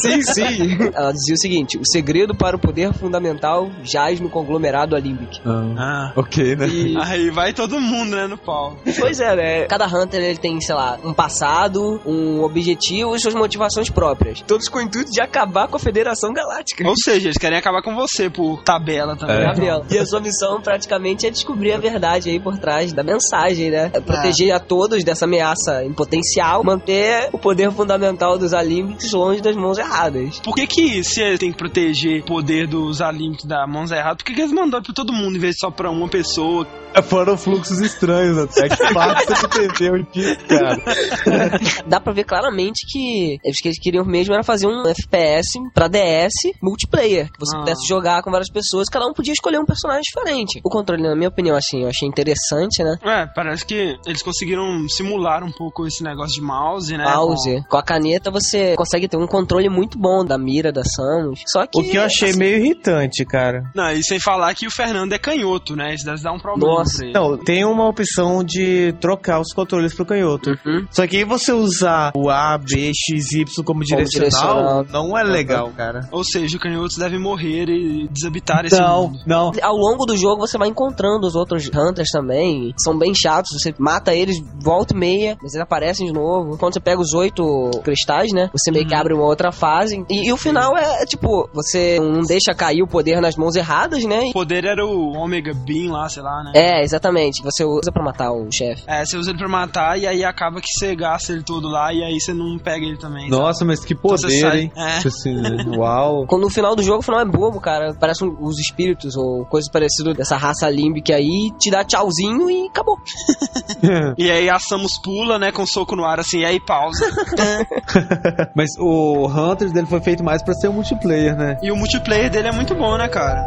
Speaker 5: Sim, sim. Ela dizia o seguinte: o segredo para o poder fundamental jaz no conglomerado Alimbic.
Speaker 2: Ah.
Speaker 3: ok, né?
Speaker 5: E,
Speaker 2: Aí vai todo mundo, né, no pau.
Speaker 5: pois é, né? Cada Hunter ele tem, sei lá, um passado, um objetivo e suas motivações próprias. Todos com o intuito de acabar com a Federação Galáctica.
Speaker 2: Ou seja, eles querem acabar com você por tabela também.
Speaker 3: É.
Speaker 5: Gabriel. E a sua missão praticamente é descobrir a verdade aí por trás da mensagem, né? É proteger a todos dessa ameaça em potencial, manter o poder fundamental dos Alimbics longe das mãos erradas.
Speaker 2: Por que que se têm que proteger o poder dos Alimbics da mãos erradas, por que que eles mandaram pra todo mundo em vez de só pra uma pessoa?
Speaker 3: Foram fluxos estranhos até. Que parte você entendeu disso, cara?
Speaker 5: Dá pra ver claramente que eles que eles queriam mesmo era fazer um FPS pra DS multiplayer, que você
Speaker 2: Ah.
Speaker 5: pudesse jogar com várias pessoas, cada um podia escolher um personagem diferente. O controle, na minha opinião, assim, eu achei interessante, né?
Speaker 2: É, parece que eles conseguiram simular um pouco esse negócio de mouse, né?
Speaker 5: mouse. Com a caneta você consegue ter um controle muito bom da mira da Samus. Só que.
Speaker 4: O que eu achei meio irritante, cara.
Speaker 2: Não, e sem falar que o Fernando é canhoto, né? Isso deve dar um problema
Speaker 5: Nossa.
Speaker 2: pra ele.
Speaker 4: Não, tem uma opção de trocar os controles pro canhoto.
Speaker 5: Uhum.
Speaker 4: Só que aí você usar o A, B, X, Y como direcional,
Speaker 5: direcional.
Speaker 4: não é legal, cara.
Speaker 2: Ou seja, canhotos devem morrer e deshabitar esse
Speaker 3: Não,
Speaker 2: mundo.
Speaker 3: não.
Speaker 5: Ao longo do jogo você vai encontrando os outros Hunters também. São bem chatos. Você mata eles, volta e meia, mas eles aparecem de novo. Quando você pega os oito cristais, né? Você meio que abre uma outra fase. E, e o final é, é, tipo, você não deixa cair o poder nas mãos erradas, né?
Speaker 2: O poder era o Omega Beam lá, sei lá, né?
Speaker 5: É, exatamente. Você usa pra matar o chefe.
Speaker 2: É, você usa ele pra matar e aí acaba que você gasta ele todo lá e aí você não pega ele também. sabe?
Speaker 3: Nossa, mas que
Speaker 2: Então
Speaker 3: poder,
Speaker 2: sai-
Speaker 3: hein?
Speaker 2: É.
Speaker 3: Assim, né? Uau.
Speaker 5: Quando no final do jogo, o final é bobo, cara. Parece um- os espíritos ou coisas parecidas dessa raça límbica aí. Te dá tchauzinho e acabou.
Speaker 2: E aí a Samus pula, né, com um soco no ar assim, e aí pausa.
Speaker 3: Mas o Hunters dele foi feito mais pra ser um multiplayer, né?
Speaker 2: e o multiplayer dele é muito bom, né, cara?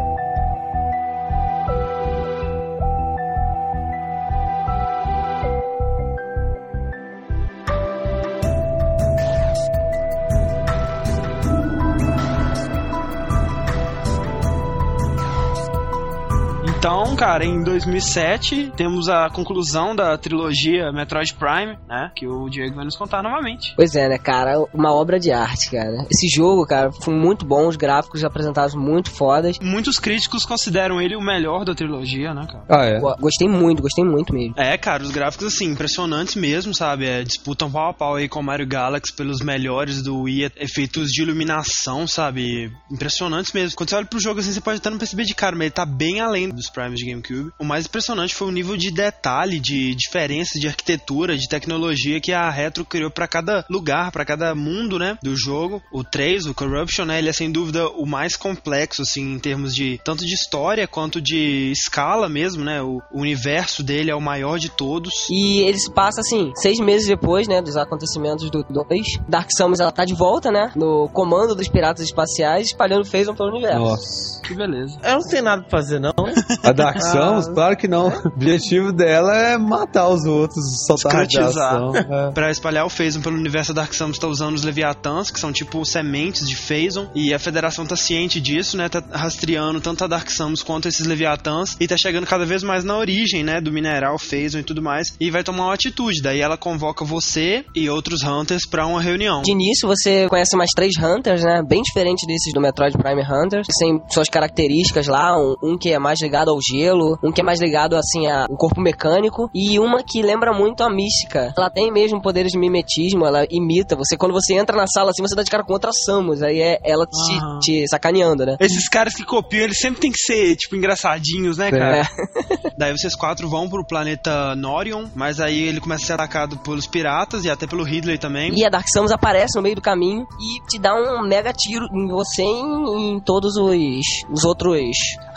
Speaker 2: Então, cara, em 2007 temos a conclusão da trilogia Metroid Prime, né? Que o Diego vai nos contar novamente.
Speaker 5: Pois é, né, cara? Uma obra de arte, cara. Esse jogo, cara, foi muito bom. Os gráficos apresentados muito fodas.
Speaker 2: Muitos críticos consideram ele o melhor da trilogia, né, cara?
Speaker 3: Ah, é.
Speaker 5: Go- Gostei muito, gostei muito mesmo.
Speaker 2: É, cara, os gráficos, assim, impressionantes mesmo, sabe? É, disputam pau a pau aí com o Mario Galaxy pelos melhores do Wii, efeitos de iluminação, sabe? Impressionantes mesmo. Quando você olha pro jogo, assim, você pode até não perceber de cara, mas ele tá bem além dos Primes de GameCube. O mais impressionante foi o nível de detalhe, de diferença de arquitetura, de tecnologia que a Retro criou pra cada lugar, pra cada mundo, né, do jogo. O 3, o Corruption, né, ele é sem dúvida o mais complexo, assim, em termos de tanto de história quanto de escala mesmo, né? O, o universo dele é o maior de todos.
Speaker 5: E ele se passa, assim, seis meses depois, né, dos acontecimentos do 2. Dark Samus, ela tá de volta, né, no comando dos piratas espaciais, espalhando Phazon pelo universo.
Speaker 3: Nossa.
Speaker 2: Que beleza.
Speaker 4: Ela não tem nada pra fazer, não.
Speaker 3: A Dark Samus, claro que não. O objetivo dela é matar os outros, soltar radiação. É.
Speaker 2: Pra espalhar o Phazon pelo universo, a Dark Samus tá usando os Leviathans, que são tipo sementes de Phazon, e a Federação tá ciente disso, né? Tá rastreando tanto a Dark Samus quanto esses Leviathans, e tá chegando cada vez mais na origem, né? Do mineral Phazon e tudo mais, e vai tomar uma atitude. Daí ela convoca você e outros Hunters pra uma reunião.
Speaker 5: De início, você conhece mais três Hunters, né? Bem diferente desses do Metroid Prime Hunters. Tem suas características lá. Um, um que é mais ligado ligado ao gelo, um que é mais ligado, assim, ao corpo mecânico, e uma que lembra muito a mística. Ela tem mesmo poderes de mimetismo, ela imita. Você, quando você entra na sala, assim, você dá de cara com outra Samus, aí é ela te,
Speaker 2: Aham.
Speaker 5: te sacaneando, né?
Speaker 2: Esses caras que copiam, eles sempre tem que ser, tipo, engraçadinhos, né, cara?
Speaker 5: É.
Speaker 2: Daí vocês quatro vão pro planeta Norion, mas aí ele começa a ser atacado pelos piratas e até pelo Ridley também.
Speaker 5: E a Dark Samus aparece no meio do caminho e te dá um mega tiro em você e em todos os, os outros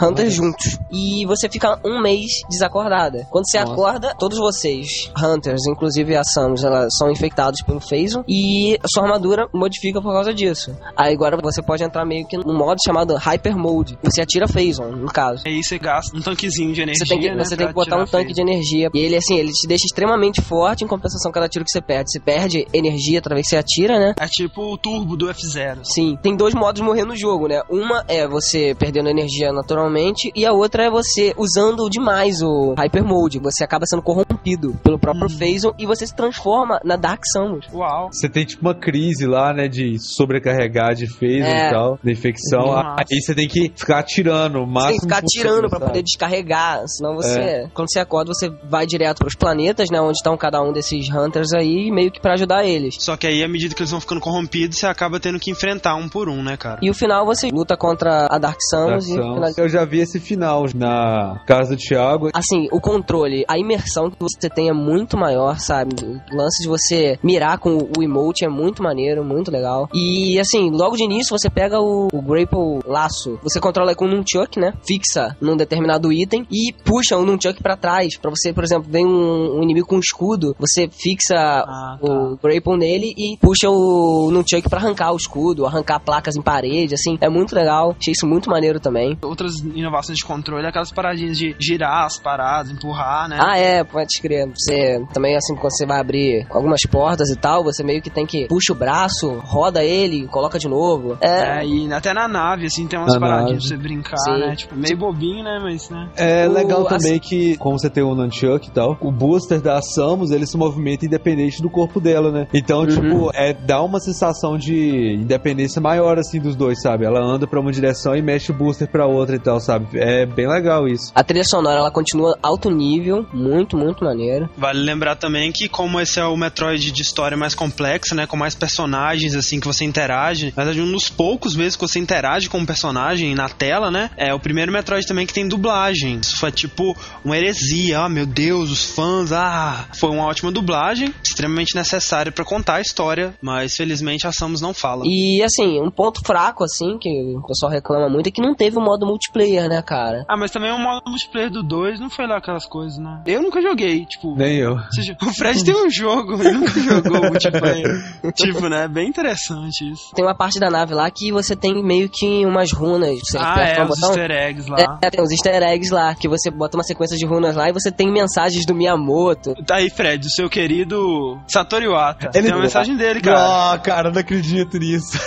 Speaker 5: Hunters juntos. E você fica um mês desacordada. Quando você
Speaker 3: Nossa.
Speaker 5: acorda, todos vocês, Hunters, inclusive a Samus, elas são infectados pelo Phazon e sua armadura modifica por causa disso. Aí agora você pode entrar meio que num modo chamado Hyper Mode. Você atira Phazon, no caso.
Speaker 2: Aí você gasta um tanquezinho de energia.
Speaker 5: Você tem que,
Speaker 2: né,
Speaker 5: você tem que botar um tanque de energia. E ele, assim, ele te deixa extremamente forte em compensação cada tiro que você perde. Você perde energia vez que você atira, né?
Speaker 2: É tipo o turbo do F0.
Speaker 5: Sim, tem dois modos de morrer no jogo, né? Uma é você perdendo energia naturalmente e a outra é você usando demais o Hyper Mode. Você acaba sendo corrompido pelo próprio
Speaker 2: Uhum.
Speaker 5: Phazon e você se transforma na Dark Samus.
Speaker 2: Uau.
Speaker 3: Você tem tipo uma crise lá, né, de sobrecarregar de phase
Speaker 5: É.
Speaker 3: e tal, da infecção.
Speaker 2: Nossa.
Speaker 3: Aí você tem que ficar atirando o
Speaker 5: Você
Speaker 3: máximo
Speaker 5: tem que ficar atirando pra poder descarregar, senão você, quando você acorda, você vai direto pros planetas, né, onde estão cada um desses Hunters aí, meio que pra ajudar eles.
Speaker 2: Só que aí, à medida que eles vão ficando corrompidos, você acaba tendo que enfrentar um por um, né, cara?
Speaker 5: E o final você luta contra a Dark Samus e
Speaker 3: Ação.
Speaker 5: finaliza
Speaker 3: Eu já vi esse final na casa do Thiago.
Speaker 5: assim, o controle, a imersão que você tem é muito maior, sabe? O lance de você mirar com o emote é muito maneiro, muito legal. E assim, logo de início você pega o, o Grapple Laço, você controla com um nunchuck, né? Fixa num determinado item e puxa o nunchuck pra trás. Pra você, por exemplo, vem um, um inimigo com escudo, você fixa
Speaker 2: Ah, tá.
Speaker 5: o Grapple nele e puxa o nunchuck pra arrancar o escudo, arrancar placas em parede, assim. É muito legal. Achei isso muito maneiro também.
Speaker 2: Outras inovações de controle, aquelas paradinhas de girar as paradas, empurrar, né?
Speaker 5: Ah, é, pode crer. Você também, assim, quando você vai abrir algumas portas e tal, você meio que tem que puxa o braço, roda ele, coloca de novo. É.
Speaker 2: É, e até na nave, assim, tem umas
Speaker 3: Na
Speaker 2: paradinhas
Speaker 3: nave.
Speaker 2: pra você brincar,
Speaker 5: Sim.
Speaker 2: né? Tipo, meio bobinho, né? Mas, né?
Speaker 3: É
Speaker 5: O-
Speaker 3: legal
Speaker 5: assim-
Speaker 3: também que, como você tem o Nunchuck e tal, o booster da Samus, ele se movimenta independente do corpo dela, né? Então, tipo, é, dá uma sensação de independência maior, assim, dos dois, sabe? Ela anda pra uma direção e mexe o booster pra outra e tal, sabe? É bem legal isso.
Speaker 5: A trilha sonora, ela continua alto nível, muito, muito maneiro.
Speaker 2: Vale lembrar também que, como esse é o Metroid de história mais complexa, né? Com mais personagens, assim, que você interage. Na verdade, um dos poucos vezes que você interage com um personagem na tela, né? É o primeiro Metroid também que tem dublagem. Isso foi tipo uma heresia. Ah, meu Deus, os fãs. Ah, foi uma ótima dublagem, extremamente necessária pra contar a história. Mas felizmente a Samus não fala.
Speaker 5: E, assim, um ponto fraco, assim, que o pessoal reclama muito, é que não teve o modo multiplayer, né, cara?
Speaker 2: Ah, mas também o modo multiplayer do 2 não foi lá aquelas coisas, né? Eu nunca joguei, tipo.
Speaker 3: Nem eu.
Speaker 2: Seja, o Fred tem um jogo, ele nunca jogou multiplayer. tipo, né? Bem interessante isso.
Speaker 5: Tem uma parte da nave lá que você tem meio que umas runas. Você
Speaker 2: ah, é,
Speaker 5: um
Speaker 2: os
Speaker 5: botão.
Speaker 2: easter eggs lá.
Speaker 5: É, tem os easter eggs lá, que você bota uma sequência de runas lá e você tem mensagens do Miyamoto.
Speaker 2: Tá aí, Fred, o seu querido Satoru Iwata.
Speaker 3: Ele-
Speaker 2: Tem uma mensagem dele, cara.
Speaker 3: Ah, cara, eu não acredito nisso.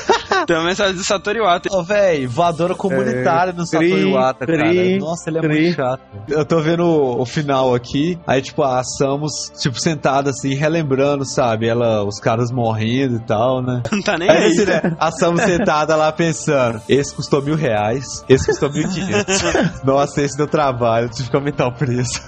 Speaker 2: Tem uma mensagem do Satoru Iwata.
Speaker 3: Ô, véi, voadora comunitária no Satoru Iwata, cara.
Speaker 4: tri,
Speaker 3: Nossa, ele é muito chato. Eu tô vendo o, o final aqui, aí, tipo, a Samus, tipo, sentada assim, relembrando, sabe? Ela, os caras morrendo e tal, né?
Speaker 2: Não tá nem
Speaker 3: Aí,
Speaker 2: aí.
Speaker 3: assim, né? A Samus sentada lá pensando, esse custou mil reais, esse custou mil quinhentos. Nossa, esse deu trabalho, tive que aumentar o preço.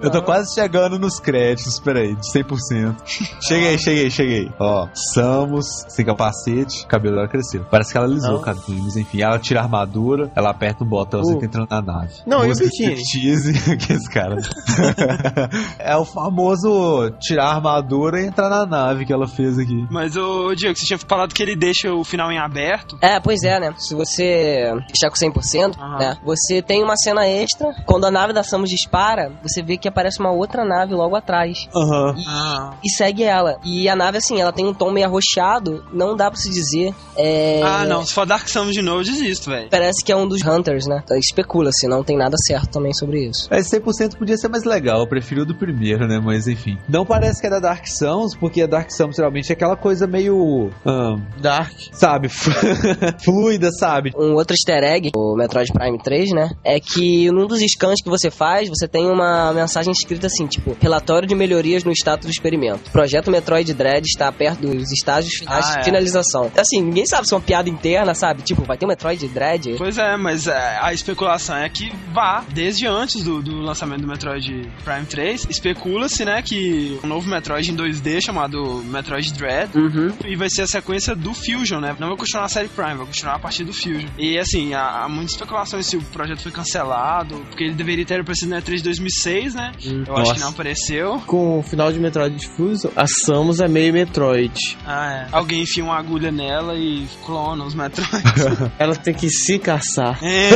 Speaker 3: Eu tô quase chegando nos créditos, peraí, de 100%. Cheguei, cheguei, cheguei. Ó, Samus, sem capacete, cabelo dela cresceu. Parece que ela alisou,
Speaker 4: Não.
Speaker 3: cara, mas enfim, ela tira a armadura, ela aperta um botão, você
Speaker 4: Uh.
Speaker 3: tá entrando na nave.
Speaker 4: Não, e o
Speaker 3: Música striptease, que esse cara. é o famoso tirar a armadura e entrar na nave que ela fez aqui.
Speaker 2: Mas, ô, Diego, você tinha falado que ele deixa o final em aberto.
Speaker 5: É, pois é, né? Se você deixar com 100%,
Speaker 2: Aham.
Speaker 5: né? Você tem uma cena extra. Quando a nave da Samus dispara, você vê que aparece uma outra nave logo atrás.
Speaker 3: Aham.
Speaker 5: E,
Speaker 2: Ah.
Speaker 5: e segue ela. E a nave, assim, ela tem um tom meio arroxeado. Não dá pra se dizer. É...
Speaker 2: Ah, não. Se for Dark Samus de novo, eu desisto, velho.
Speaker 5: Parece que é um dos Hunters, né? Especula-se, não tem nada certo também sobre isso.
Speaker 3: Mas 100% podia ser mais legal, eu prefiro o do primeiro, né? Mas enfim. Não parece que é da Dark Souls, porque a Dark Souls realmente é aquela coisa meio. ahn,
Speaker 4: Dark.
Speaker 3: sabe? Fluida, sabe?
Speaker 5: Um outro easter egg, o Metroid Prime 3, né? É que num dos scans que você faz, você tem uma mensagem escrita assim, tipo, relatório de melhorias no status do experimento. O projeto Metroid Dread está perto dos estágios finais
Speaker 2: Ah,
Speaker 5: de
Speaker 2: é.
Speaker 5: finalização. Assim, ninguém sabe se vão piada interna, sabe? Tipo, vai ter um Metroid Dread?
Speaker 2: Pois é, mas é, a especulação é que vá, desde antes do, do lançamento do Metroid Prime 3, especula-se, né, que um novo Metroid em 2D chamado Metroid Dread
Speaker 5: Uhum.
Speaker 2: e vai ser a sequência do Fusion, né? Não vai continuar a série Prime, vai continuar a partir do Fusion. E assim, há, há muitas especulações se o projeto foi cancelado, porque ele deveria ter aparecido na E3 de 2006, né? Eu acho que não apareceu.
Speaker 4: Com o final de Metroid Fusion, a Samus é meio Metroid.
Speaker 2: Ah, é. Alguém enfia uma agulha nela e clona os Metroids.
Speaker 4: Ela tem que se caçar.
Speaker 2: é.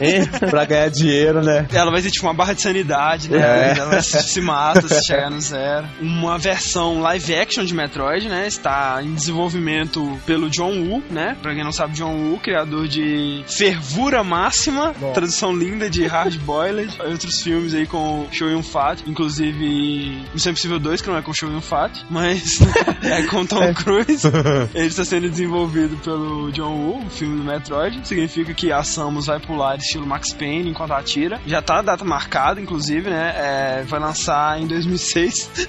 Speaker 4: É.
Speaker 3: pra ganhar dinheiro, né?
Speaker 2: Ela vai ter tipo uma barra de sanidade, né?
Speaker 3: É.
Speaker 2: Ela se, se mata se chegar no zero. Uma versão live action de Metroid, né? Está em desenvolvimento pelo John Woo, né? Pra quem não sabe, John Woo, criador de Fervura Máxima, tradução linda de Hard Boiled, outros filmes aí com Show Yun Fat, inclusive Missão Impossível 2, que não é com Show Yun Fat, mas é com Tom Cruise. Ele está sendo desenvolvido pelo John Woo, o filme do Metroid. Significa que a Samus vai pular estilo Max Payne enquanto atira. Já tá a data marcada, inclusive, né? É, vai lançar em 2006.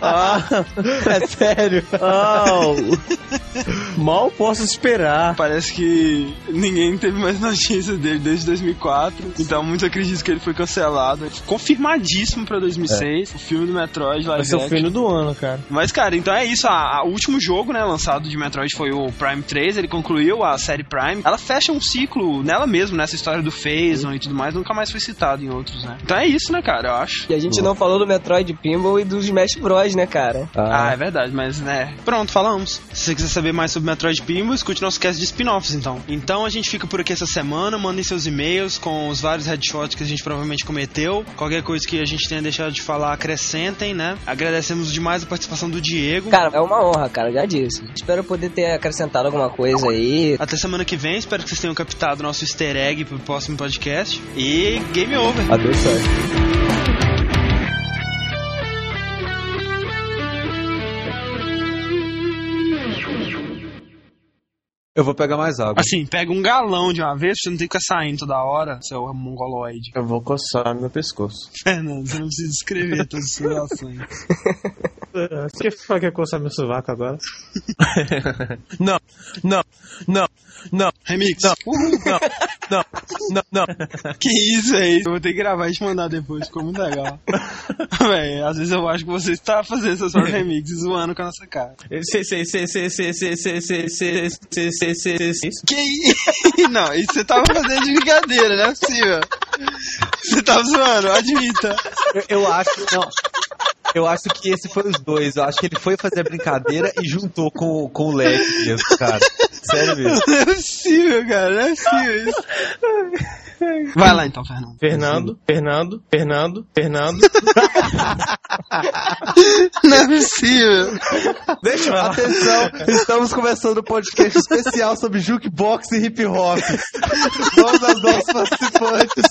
Speaker 4: Ah,
Speaker 3: É sério.
Speaker 4: au. Mal posso esperar.
Speaker 2: Parece que ninguém teve mais notícia dele desde 2004. Então, muitos acreditam que ele foi cancelado. Confirmadíssimo pra 2006. O filme do Metroid
Speaker 4: Vai ser o fim do ano, cara.
Speaker 2: Mas, cara, então é isso. A- a- O último jogo, né, lançado de Metroid foi o Prime 3. Ele concluiu a série Prime. Ela fecha um ciclo nela mesma, nessa história do Phazon e tudo mais. Nunca mais foi citado em outros, né? Então é isso, né, cara, eu acho.
Speaker 5: E a gente não falou do Metroid Pinball e dos Smash Bros, né, cara?
Speaker 2: Ah, é verdade, mas né. Pronto, falamos. Se você quiser saber mais sobre Metroid Pinball, escute nosso cast de spin-offs, então. Então a gente fica por aqui essa semana. Mandem seus e-mails com os vários headshots que a gente provavelmente cometeu. Qualquer coisa que a gente tenha deixado de falar, acrescentem, né? Agradecemos demais a participação do Diego.
Speaker 5: Cara, é uma honra, cara, já disse. Espero poder ter acrescentado alguma coisa aí.
Speaker 2: Até semana que vem, espero que vocês tenham captado nosso easter egg pro próximo podcast. E game over.
Speaker 3: Adeus, certo. Eu vou pegar mais água.
Speaker 2: Assim, pega um galão de uma vez, você não tem que ficar saindo toda hora, seu mongoloide.
Speaker 4: Eu vou coçar meu pescoço.
Speaker 2: Fernando, você não precisa escrever todas as suas ações.
Speaker 4: Você quer, quer coçar meu sovaco agora? não, não, não, não.
Speaker 2: Remix.
Speaker 4: Não. Não. Não. Não. Não.
Speaker 2: Que isso é isso? Eu vou ter que gravar e te mandar depois. Ficou muito legal. Véi, às vezes eu acho que você está fazendo essa sorte de remix zoando com a nossa cara. Que isso? Não, isso você tava fazendo de brincadeira, né, é. Você tava zoando, admita.
Speaker 3: Eu, eu acho. Não. Eu acho que esse foi os dois. Eu acho que ele foi fazer a brincadeira e juntou com, com o leque mesmo, cara. Sério mesmo.
Speaker 2: Não é possível, cara, não é possível isso. Vai lá então, Fernando.
Speaker 4: Fernando, Fernando, Fernando, Fernando.
Speaker 2: Não é possível.
Speaker 3: Deixa eu Atenção, estamos começando um podcast especial sobre jukebox e hip hop. Vamos aos nossos participantes.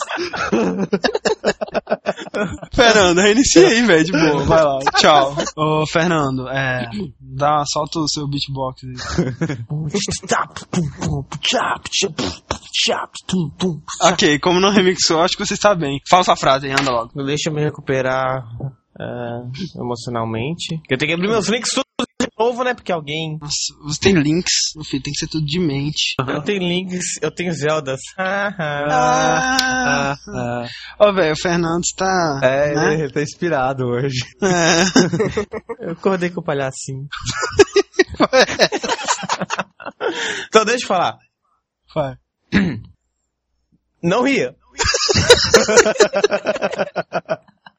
Speaker 2: Fernando, reinicia aí, velho, de boa. Vai lá, tchau. Ô, Fernando, é. Dá, solta o seu beatbox aí. Ok, como não remixou, acho que você está bem. Fala sua frase aí, anda logo.
Speaker 4: Deixa eu me recuperar é, emocionalmente. Eu tenho que abrir meus links tudo de novo, né? Porque alguém.
Speaker 2: Nossa, você tem links, meu filho, tem que ser tudo de mente.
Speaker 4: Eu tenho links, eu tenho Zeldas.
Speaker 2: Ah,
Speaker 3: Ah,
Speaker 2: Ó, velho, o Fernando está.
Speaker 3: é,
Speaker 2: né?
Speaker 3: ele tá inspirado hoje.
Speaker 2: É.
Speaker 4: Eu acordei com o palhacinho. então deixa eu falar.
Speaker 2: Vai.
Speaker 4: Não ria.